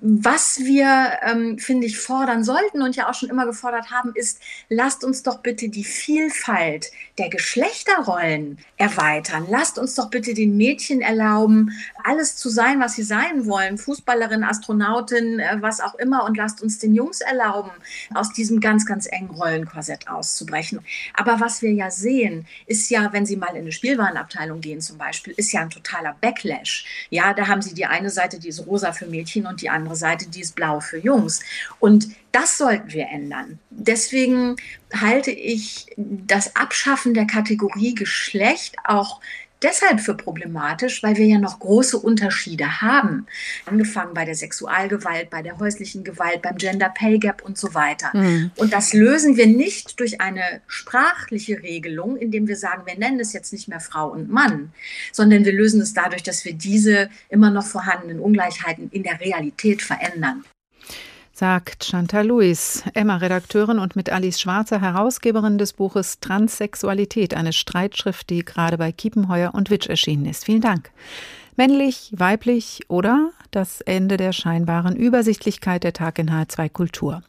Was wir, ähm, finde ich, fordern sollten und ja auch schon immer gefordert haben, ist, lasst uns doch bitte die Vielfalt der Geschlechterrollen erweitern. Lasst uns doch bitte den Mädchen erlauben, alles zu sein, was sie sein wollen. Fußballerin, Astronautin, äh, was auch immer. Und lasst uns den Jungs erlauben, aus diesem ganz, ganz engen Rollenkorsett auszubrechen. Aber was wir ja sehen, sehen, ist ja, wenn Sie mal in eine Spielwarenabteilung gehen zum Beispiel, ist ja ein totaler Backlash. Ja, da haben Sie die eine Seite, die ist rosa für Mädchen und die andere Seite, die ist blau für Jungs. Und das sollten wir ändern. Deswegen halte ich das Abschaffen der Kategorie Geschlecht auch deshalb für problematisch, weil wir ja noch große Unterschiede haben. Angefangen bei der Sexualgewalt, bei der häuslichen Gewalt, beim Gender Pay Gap und so weiter. Mhm. Und das lösen wir nicht durch eine sprachliche Regelung, indem wir sagen, wir nennen es jetzt nicht mehr Frau und Mann, sondern wir lösen es dadurch, dass wir diese immer noch vorhandenen Ungleichheiten in der Realität verändern sagt Chantal Luis, Emma-Redakteurin und mit Alice Schwarzer Herausgeberin des Buches Transsexualität, eine Streitschrift, die gerade bei Kiepenheuer und Witsch erschienen ist. Vielen Dank. Männlich, weiblich oder das Ende der scheinbaren Übersichtlichkeit der Tag in H2 Kultur.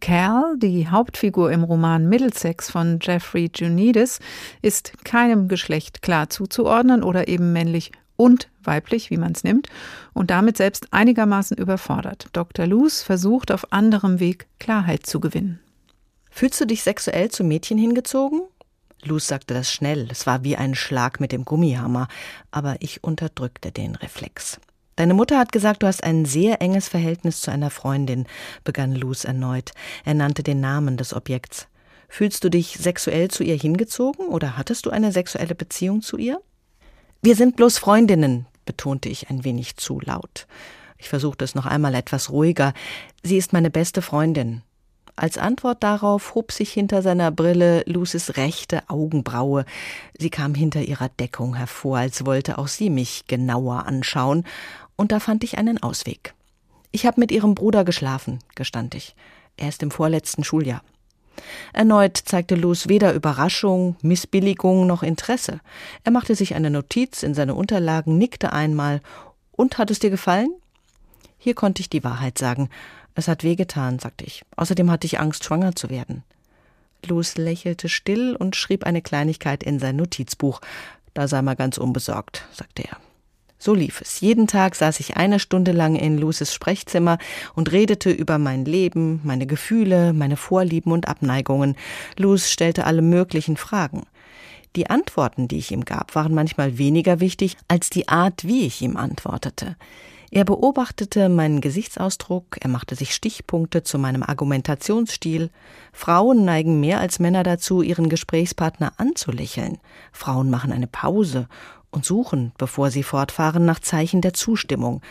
Cal, die Hauptfigur im Roman Middlesex von Jeffrey Junides, ist keinem Geschlecht klar zuzuordnen oder eben männlich und weiblich, wie man es nimmt, und damit selbst einigermaßen überfordert. Dr. Luz versucht auf anderem Weg Klarheit zu gewinnen. Fühlst du dich sexuell zu Mädchen hingezogen? Luz sagte das schnell, es war wie ein Schlag mit dem Gummihammer, aber ich unterdrückte den Reflex. Deine Mutter hat gesagt, du hast ein sehr enges Verhältnis zu einer Freundin, begann Luz erneut. Er nannte den Namen des Objekts. Fühlst du dich sexuell zu ihr hingezogen oder hattest du eine sexuelle Beziehung zu ihr? Wir sind bloß Freundinnen, betonte ich ein wenig zu laut. Ich versuchte es noch einmal etwas ruhiger. Sie ist meine beste Freundin. Als Antwort darauf hob sich hinter seiner Brille Luces rechte Augenbraue. Sie kam hinter ihrer Deckung hervor, als wollte auch sie mich genauer anschauen, und da fand ich einen Ausweg. Ich habe mit ihrem Bruder geschlafen, gestand ich. Er ist im vorletzten Schuljahr. Erneut zeigte Luz weder Überraschung, Missbilligung noch Interesse. Er machte sich eine Notiz in seine Unterlagen, nickte einmal. Und hat es dir gefallen? Hier konnte ich die Wahrheit sagen. Es hat wehgetan, sagte ich. Außerdem hatte ich Angst, schwanger zu werden. Luz lächelte still und schrieb eine Kleinigkeit in sein Notizbuch. Da sei mal ganz unbesorgt, sagte er. So lief es. Jeden Tag saß ich eine Stunde lang in Luces Sprechzimmer und redete über mein Leben, meine Gefühle, meine Vorlieben und Abneigungen. Luz stellte alle möglichen Fragen. Die Antworten, die ich ihm gab, waren manchmal weniger wichtig als die Art, wie ich ihm antwortete. Er beobachtete meinen Gesichtsausdruck, er machte sich Stichpunkte zu meinem Argumentationsstil. Frauen neigen mehr als Männer dazu, ihren Gesprächspartner anzulächeln. Frauen machen eine Pause und suchen, bevor sie fortfahren, nach Zeichen der Zustimmung.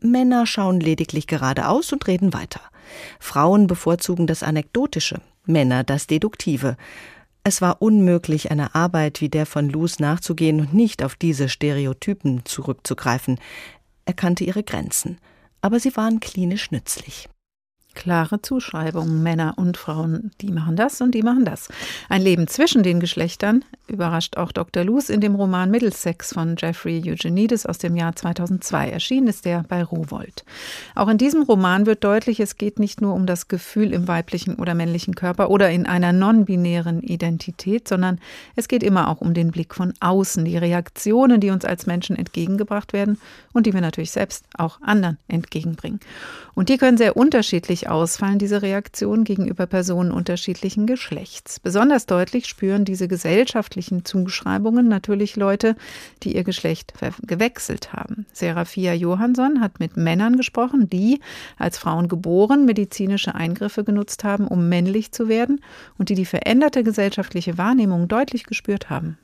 Männer schauen lediglich geradeaus und reden weiter. Frauen bevorzugen das Anekdotische, Männer das Deduktive. Es war unmöglich, einer Arbeit wie der von Luz nachzugehen und nicht auf diese Stereotypen zurückzugreifen. Er kannte ihre Grenzen, aber sie waren klinisch nützlich. Klare Zuschreibungen, Männer und Frauen, die machen das und die machen das. Ein Leben zwischen den Geschlechtern überrascht auch Dr. Luz in dem Roman Middlesex von Jeffrey Eugenides aus dem Jahr 2002. Erschienen ist der bei Rowold. Auch in diesem Roman wird deutlich, es geht nicht nur um das Gefühl im weiblichen oder männlichen Körper oder in einer non-binären Identität, sondern es geht immer auch um den Blick von außen, die Reaktionen, die uns als Menschen entgegengebracht werden und die wir natürlich selbst auch anderen entgegenbringen. Und die können sehr unterschiedlich ausfallen, diese Reaktionen gegenüber Personen unterschiedlichen Geschlechts. Besonders deutlich spüren diese gesellschaftlichen Zuschreibungen natürlich Leute, die ihr Geschlecht gewechselt haben. Serafia Johansson hat mit Männern gesprochen, die als Frauen geboren medizinische Eingriffe genutzt haben, um männlich zu werden und die die veränderte gesellschaftliche Wahrnehmung deutlich gespürt haben.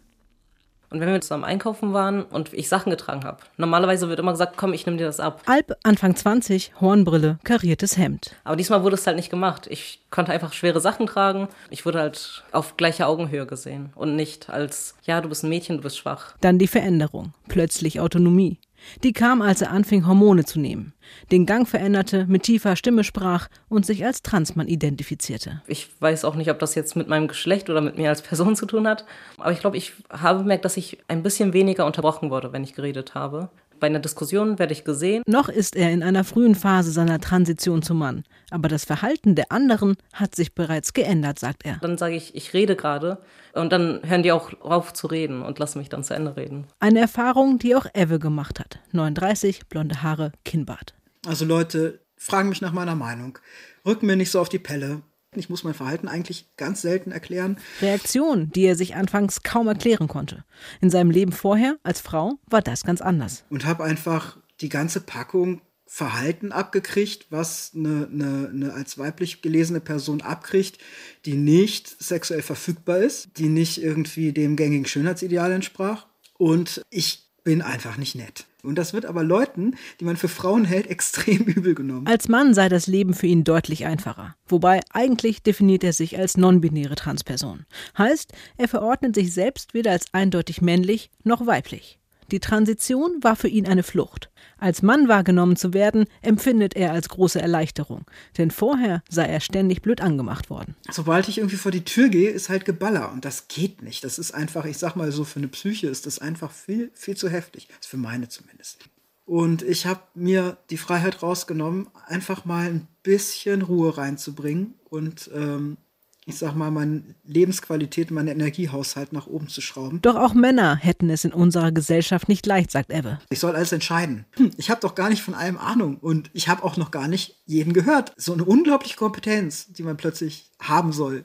Und wenn wir zusammen einkaufen waren und ich Sachen getragen habe, normalerweise wird immer gesagt, komm, ich nehme dir das ab. Alp, Anfang 20, Hornbrille, kariertes Hemd. Aber diesmal wurde es halt nicht gemacht. Ich konnte einfach schwere Sachen tragen. Ich wurde halt auf gleicher Augenhöhe gesehen und nicht als, ja, du bist ein Mädchen, du bist schwach. Dann die Veränderung, plötzlich Autonomie. Die kam, als er anfing, Hormone zu nehmen, den Gang veränderte, mit tiefer Stimme sprach und sich als Transmann identifizierte. Ich weiß auch nicht, ob das jetzt mit meinem Geschlecht oder mit mir als Person zu tun hat, aber ich glaube, ich habe bemerkt, dass ich ein bisschen weniger unterbrochen wurde, wenn ich geredet habe. Bei einer Diskussion werde ich gesehen. Noch ist er in einer frühen Phase seiner Transition zum Mann. Aber das Verhalten der anderen hat sich bereits geändert, sagt er. Dann sage ich, ich rede gerade. Und dann hören die auch auf zu reden und lassen mich dann zu Ende reden. Eine Erfahrung, die auch Eve gemacht hat. 39, blonde Haare, Kinnbart. Also Leute, fragen mich nach meiner Meinung. Rücken mir nicht so auf die Pelle. Ich muss mein Verhalten eigentlich ganz selten erklären. Reaktion, die er sich anfangs kaum erklären konnte. In seinem Leben vorher als Frau war das ganz anders. Und habe einfach die ganze Packung Verhalten abgekriegt, was eine, eine, eine als weiblich gelesene Person abkriegt, die nicht sexuell verfügbar ist, die nicht irgendwie dem gängigen Schönheitsideal entsprach. Und ich bin einfach nicht nett. Und das wird aber Leuten, die man für Frauen hält, extrem übel genommen. Als Mann sei das Leben für ihn deutlich einfacher. Wobei eigentlich definiert er sich als non-binäre Transperson. Heißt, er verordnet sich selbst weder als eindeutig männlich noch weiblich. Die Transition war für ihn eine Flucht. Als Mann wahrgenommen zu werden, empfindet er als große Erleichterung. Denn vorher sei er ständig blöd angemacht worden. Sobald ich irgendwie vor die Tür gehe, ist halt Geballer. Und das geht nicht. Das ist einfach, ich sag mal so, für eine Psyche ist das einfach viel, viel zu heftig. Das ist für meine zumindest. Und ich habe mir die Freiheit rausgenommen, einfach mal ein bisschen Ruhe reinzubringen und ähm, ich sag mal, meine Lebensqualität, meinen Energiehaushalt nach oben zu schrauben. Doch auch Männer hätten es in unserer Gesellschaft nicht leicht, sagt Ebbe. Ich soll alles entscheiden. Hm, ich habe doch gar nicht von allem Ahnung und ich habe auch noch gar nicht jeden gehört. So eine unglaubliche Kompetenz, die man plötzlich haben soll.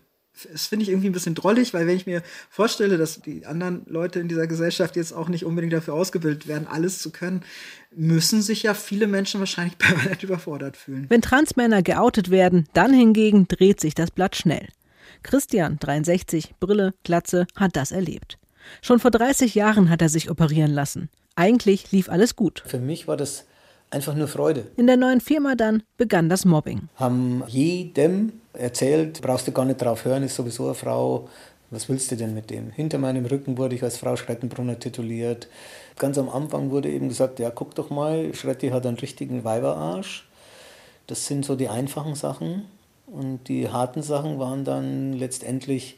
Das finde ich irgendwie ein bisschen drollig, weil wenn ich mir vorstelle, dass die anderen Leute in dieser Gesellschaft jetzt auch nicht unbedingt dafür ausgebildet werden, alles zu können, müssen sich ja viele Menschen wahrscheinlich permanent überfordert fühlen. Wenn Transmänner geoutet werden, dann hingegen dreht sich das Blatt schnell. Christian, 63, Brille, Glatze, hat das erlebt. Schon vor 30 Jahren hat er sich operieren lassen. Eigentlich lief alles gut. Für mich war das einfach nur Freude. In der neuen Firma dann begann das Mobbing. Haben jedem erzählt, brauchst du gar nicht drauf hören, ist sowieso eine Frau. Was willst du denn mit dem? Hinter meinem Rücken wurde ich als Frau Schrettenbrunner tituliert. Ganz am Anfang wurde eben gesagt, ja, guck doch mal, Schretti hat einen richtigen Weiberarsch. Das sind so die einfachen Sachen. Und die harten Sachen waren dann letztendlich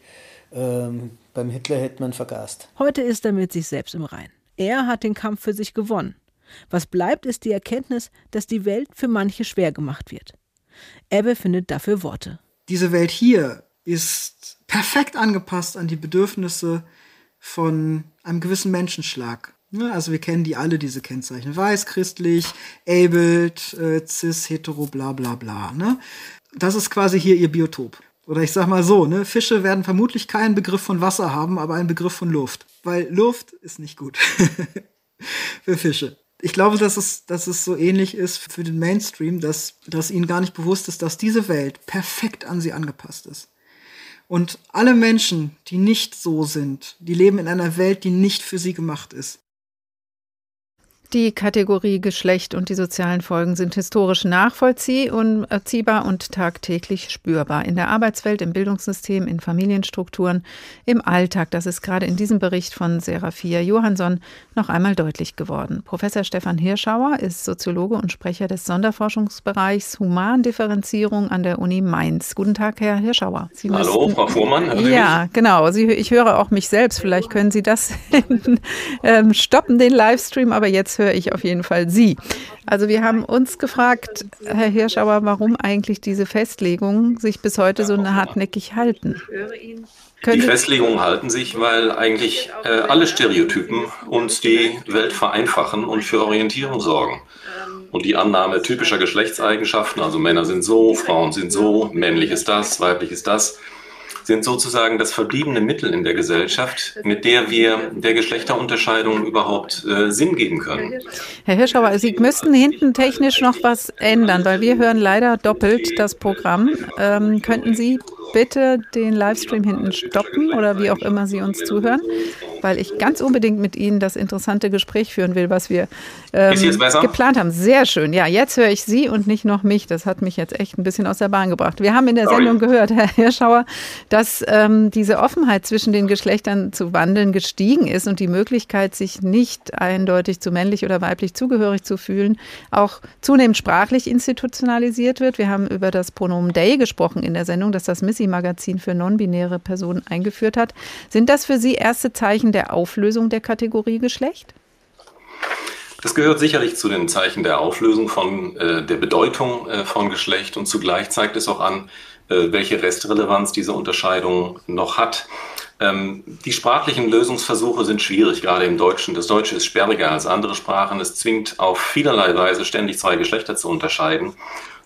ähm, beim Hitler hätte man vergast. Heute ist er mit sich selbst im Rein. Er hat den Kampf für sich gewonnen. Was bleibt, ist die Erkenntnis, dass die Welt für manche schwer gemacht wird. Ebbe findet dafür Worte. Diese Welt hier ist perfekt angepasst an die Bedürfnisse von einem gewissen Menschenschlag. Also wir kennen die alle, diese Kennzeichen. Weiß, christlich, abled, äh, cis, hetero, bla bla bla. Ne? Das ist quasi hier ihr Biotop. Oder ich sag mal so, ne, Fische werden vermutlich keinen Begriff von Wasser haben, aber einen Begriff von Luft. Weil Luft ist nicht gut für Fische. Ich glaube, dass es, dass es so ähnlich ist für den Mainstream, dass, dass ihnen gar nicht bewusst ist, dass diese Welt perfekt an sie angepasst ist. Und alle Menschen, die nicht so sind, die leben in einer Welt, die nicht für sie gemacht ist. Die Kategorie Geschlecht und die sozialen Folgen sind historisch nachvollziehbar und tagtäglich spürbar. In der Arbeitswelt, im Bildungssystem, in Familienstrukturen, im Alltag. Das ist gerade in diesem Bericht von Serafia Johansson noch einmal deutlich geworden. Professor Stefan Hirschauer ist Soziologe und Sprecher des Sonderforschungsbereichs Humandifferenzierung an der Uni Mainz. Guten Tag, Herr Hirschauer. Sie Hallo, müssten, Frau Fuhrmann. Ja, genau. Sie, ich höre auch mich selbst. Vielleicht können Sie das ähm, stoppen, den Livestream. Aber jetzt höre ich auf jeden Fall Sie. Also wir haben uns gefragt, Herr Hirschauer, warum eigentlich diese Festlegungen sich bis heute so hartnäckig halten. Die Festlegungen halten sich, weil eigentlich äh, alle Stereotypen uns die Welt vereinfachen und für Orientierung sorgen. Und die Annahme typischer Geschlechtseigenschaften, also Männer sind so, Frauen sind so, männlich ist das, weiblich ist das, sind sozusagen das verbliebene Mittel in der Gesellschaft, mit der wir der Geschlechterunterscheidung überhaupt äh, Sinn geben können. Herr Hirschauer, Sie müssten hinten technisch noch was ändern, weil wir hören leider doppelt das Programm. Ähm, könnten Sie bitte den Livestream hinten stoppen oder wie auch immer Sie uns zuhören, weil ich ganz unbedingt mit Ihnen das interessante Gespräch führen will, was wir ähm, geplant haben. Sehr schön. Ja, jetzt höre ich Sie und nicht noch mich. Das hat mich jetzt echt ein bisschen aus der Bahn gebracht. Wir haben in der Sorry. Sendung gehört, Herr Hirschauer, dass ähm, diese Offenheit zwischen den Geschlechtern zu wandeln gestiegen ist und die Möglichkeit, sich nicht eindeutig zu männlich oder weiblich zugehörig zu fühlen, auch zunehmend sprachlich institutionalisiert wird. Wir haben über das Pronomen Day gesprochen in der Sendung, dass das Miss Magazin für non-binäre Personen eingeführt hat. Sind das für Sie erste Zeichen der Auflösung der Kategorie Geschlecht? Das gehört sicherlich zu den Zeichen der Auflösung von äh, der Bedeutung äh, von Geschlecht und zugleich zeigt es auch an, welche Restrelevanz diese Unterscheidung noch hat. Ähm, die sprachlichen Lösungsversuche sind schwierig, gerade im Deutschen. Das Deutsche ist sperriger als andere Sprachen. Es zwingt auf vielerlei Weise ständig zwei Geschlechter zu unterscheiden.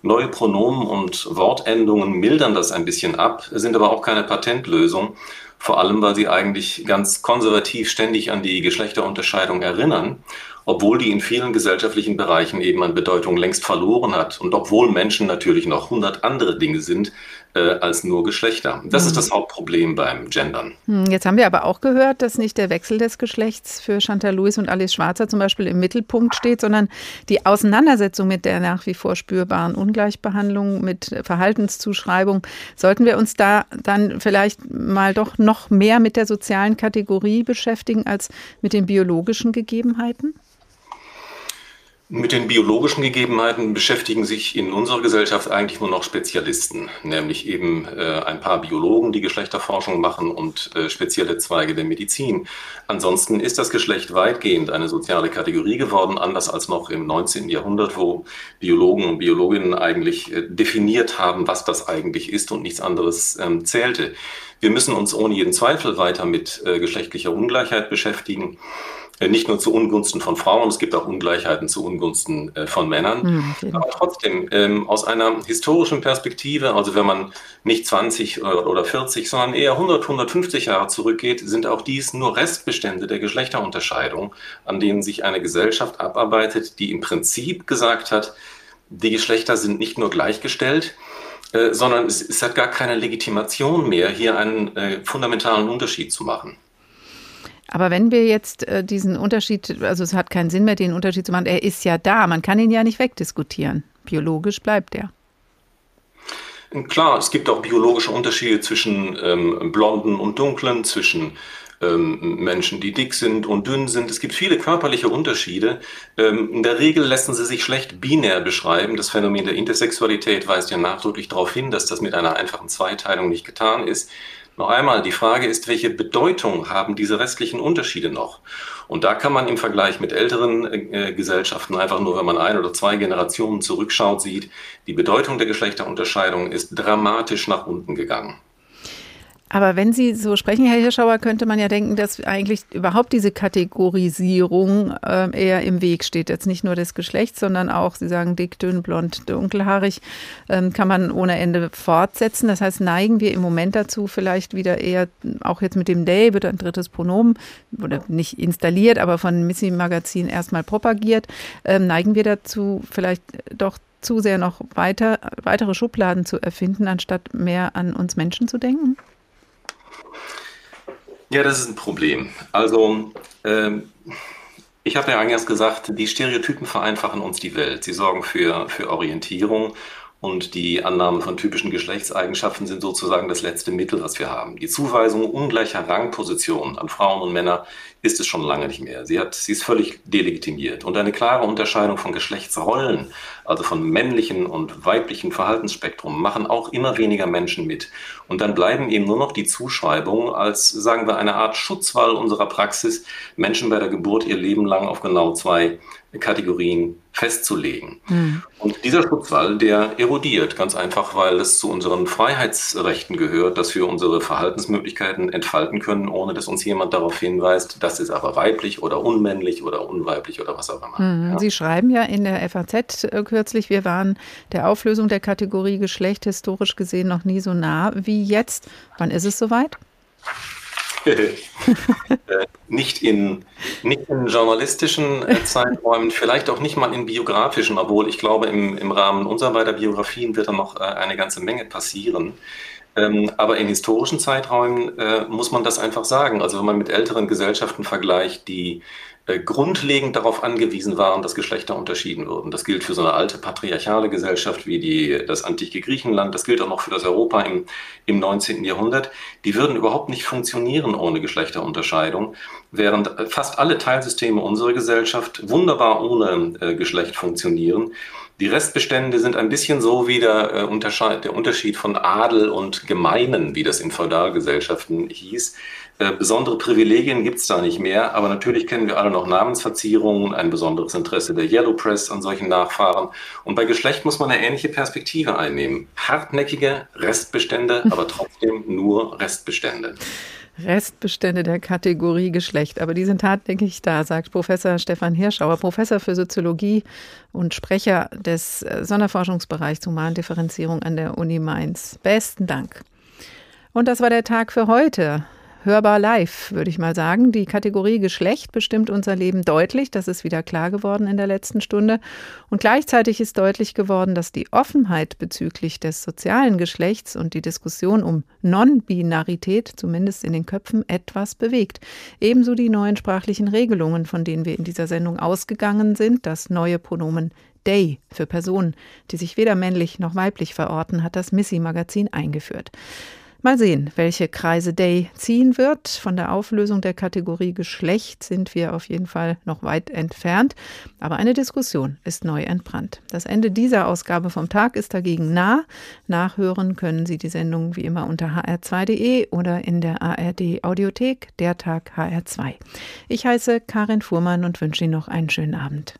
Neue Pronomen und Wortendungen mildern das ein bisschen ab, sind aber auch keine Patentlösung. Vor allem, weil sie eigentlich ganz konservativ ständig an die Geschlechterunterscheidung erinnern, obwohl die in vielen gesellschaftlichen Bereichen eben an Bedeutung längst verloren hat und obwohl Menschen natürlich noch hundert andere Dinge sind, äh, als nur Geschlechter. Das mhm. ist das Hauptproblem beim Gendern. Hm, jetzt haben wir aber auch gehört, dass nicht der Wechsel des Geschlechts für Chantal Lewis und Alice Schwarzer zum Beispiel im Mittelpunkt steht, sondern die Auseinandersetzung mit der nach wie vor spürbaren Ungleichbehandlung, mit Verhaltenszuschreibung. Sollten wir uns da dann vielleicht mal doch noch mehr mit der sozialen Kategorie beschäftigen als mit den biologischen Gegebenheiten? Mit den biologischen Gegebenheiten beschäftigen sich in unserer Gesellschaft eigentlich nur noch Spezialisten, nämlich eben äh, ein paar Biologen, die Geschlechterforschung machen und äh, spezielle Zweige der Medizin. Ansonsten ist das Geschlecht weitgehend eine soziale Kategorie geworden, anders als noch im 19. Jahrhundert, wo Biologen und Biologinnen eigentlich äh, definiert haben, was das eigentlich ist und nichts anderes ähm, zählte. Wir müssen uns ohne jeden Zweifel weiter mit äh, geschlechtlicher Ungleichheit beschäftigen. Äh, nicht nur zu Ungunsten von Frauen, es gibt auch Ungleichheiten zu Ungunsten äh, von Männern. Mhm, Aber trotzdem, ähm, aus einer historischen Perspektive, also wenn man nicht 20 oder 40, sondern eher 100, 150 Jahre zurückgeht, sind auch dies nur Restbestände der Geschlechterunterscheidung, an denen sich eine Gesellschaft abarbeitet, die im Prinzip gesagt hat, die Geschlechter sind nicht nur gleichgestellt, äh, sondern es, es, hat gar keine Legitimation mehr, hier einen äh, fundamentalen Unterschied zu machen. Aber wenn wir jetzt äh, diesen Unterschied, also es hat keinen Sinn mehr, den Unterschied zu machen, er ist ja da, man kann ihn ja nicht wegdiskutieren. Biologisch bleibt er. Klar, es gibt auch biologische Unterschiede zwischen ähm, Blonden und Dunklen, zwischen ähm, Menschen, die dick sind und dünn sind. Es gibt viele körperliche Unterschiede. Ähm, in der Regel lassen sie sich schlecht binär beschreiben. Das Phänomen der Intersexualität weist ja nachdrücklich darauf hin, dass das mit einer einfachen Zweiteilung nicht getan ist. Noch einmal, die Frage ist, welche Bedeutung haben diese restlichen Unterschiede noch? Und da kann man im Vergleich mit älteren äh, Gesellschaften einfach nur, wenn man ein oder zwei Generationen zurückschaut, sieht, die Bedeutung der Geschlechterunterscheidung ist dramatisch nach unten gegangen. Aber wenn Sie so sprechen, Herr Hirschauer, könnte man ja denken, dass eigentlich überhaupt diese Kategorisierung äh, eher im Weg steht. Jetzt nicht nur des Geschlechts, sondern auch, Sie sagen dick, dünn, blond, dunkelhaarig, ähm, kann man ohne Ende fortsetzen. Das heißt, neigen wir im Moment dazu vielleicht wieder eher, auch jetzt mit dem Day wird ein drittes Pronomen, oder nicht installiert, aber von Missy Magazin erstmal propagiert, ähm, neigen wir dazu vielleicht doch zu sehr noch weiter, weitere Schubladen zu erfinden, anstatt mehr an uns Menschen zu denken? Ja, das ist ein Problem. Also, ähm, ich habe ja eingangs gesagt, die Stereotypen vereinfachen uns die Welt. Sie sorgen für, für Orientierung und die Annahme von typischen Geschlechtseigenschaften sind sozusagen das letzte Mittel, was wir haben. Die Zuweisung ungleicher Rangpositionen an Frauen und Männer ist es schon lange nicht mehr. Sie, hat, sie ist völlig delegitimiert. Und eine klare Unterscheidung von Geschlechtsrollen, also von männlichen und weiblichen Verhaltensspektrum, machen auch immer weniger Menschen mit. Und dann bleiben eben nur noch die Zuschreibungen als, sagen wir, eine Art Schutzwall unserer Praxis, Menschen bei der Geburt ihr Leben lang auf genau zwei Kategorien festzulegen. Mhm. Und dieser Schutzwall, der erodiert ganz einfach, weil es zu unseren Freiheitsrechten gehört, dass wir unsere Verhaltensmöglichkeiten entfalten können, ohne dass uns jemand darauf hinweist, das ist aber weiblich oder unmännlich oder unweiblich oder was auch immer. Mhm. Ja. Sie schreiben ja in der FAZ äh, kürzlich, wir waren der Auflösung der Kategorie Geschlecht historisch gesehen noch nie so nah wie jetzt. Wann ist es soweit? Äh, nicht, in, nicht in journalistischen äh, Zeiträumen, vielleicht auch nicht mal in biografischen, obwohl ich glaube, im, im Rahmen unserer beider Biografien wird da noch eine ganze Menge passieren. Ähm, aber in historischen Zeiträumen äh, muss man das einfach sagen. Also wenn man mit älteren Gesellschaften vergleicht, die äh, grundlegend darauf angewiesen waren, dass Geschlechter unterschieden wurden. Das gilt für so eine alte patriarchale Gesellschaft wie die, das antike Griechenland, das gilt auch noch für das Europa im, im 19. Jahrhundert. Die würden überhaupt nicht funktionieren ohne Geschlechterunterscheidung, während fast alle Teilsysteme unserer Gesellschaft wunderbar ohne äh, Geschlecht funktionieren. Die Restbestände sind ein bisschen so wie der, äh, Unterschied, der Unterschied von Adel und Gemeinen, wie das in Feudalgesellschaften hieß. Äh, besondere Privilegien gibt es da nicht mehr, aber natürlich kennen wir alle noch Namensverzierungen, ein besonderes Interesse der Yellow Press an solchen Nachfahren. Und bei Geschlecht muss man eine ähnliche Perspektive einnehmen. Hartnäckige Restbestände, aber trotzdem nur Restbestände. Restbestände der Kategorie Geschlecht. Aber die sind hartnäckig da, sagt Professor Stefan Hirschauer, Professor für Soziologie und Sprecher des äh, Sonderforschungsbereichs Humandifferenzierung an der Uni Mainz. Besten Dank. Und das war der Tag für heute hörbar live, würde ich mal sagen. Die Kategorie Geschlecht bestimmt unser Leben deutlich. Das ist wieder klar geworden in der letzten Stunde. Und gleichzeitig ist deutlich geworden, dass die Offenheit bezüglich des sozialen Geschlechts und die Diskussion um Non-Binarität zumindest in den Köpfen etwas bewegt. Ebenso die neuen sprachlichen Regelungen, von denen wir in dieser Sendung ausgegangen sind. Das neue Pronomen Day für Personen, die sich weder männlich noch weiblich verorten, hat das Missy-Magazin eingeführt. Mal sehen, welche Kreise Day ziehen wird. Von der Auflösung der Kategorie Geschlecht sind wir auf jeden Fall noch weit entfernt. Aber eine Diskussion ist neu entbrannt. Das Ende dieser Ausgabe vom Tag ist dagegen nah. Nachhören können Sie die Sendung wie immer unter hr2.de oder in der ARD Audiothek, der Tag HR2. Ich heiße Karin Fuhrmann und wünsche Ihnen noch einen schönen Abend.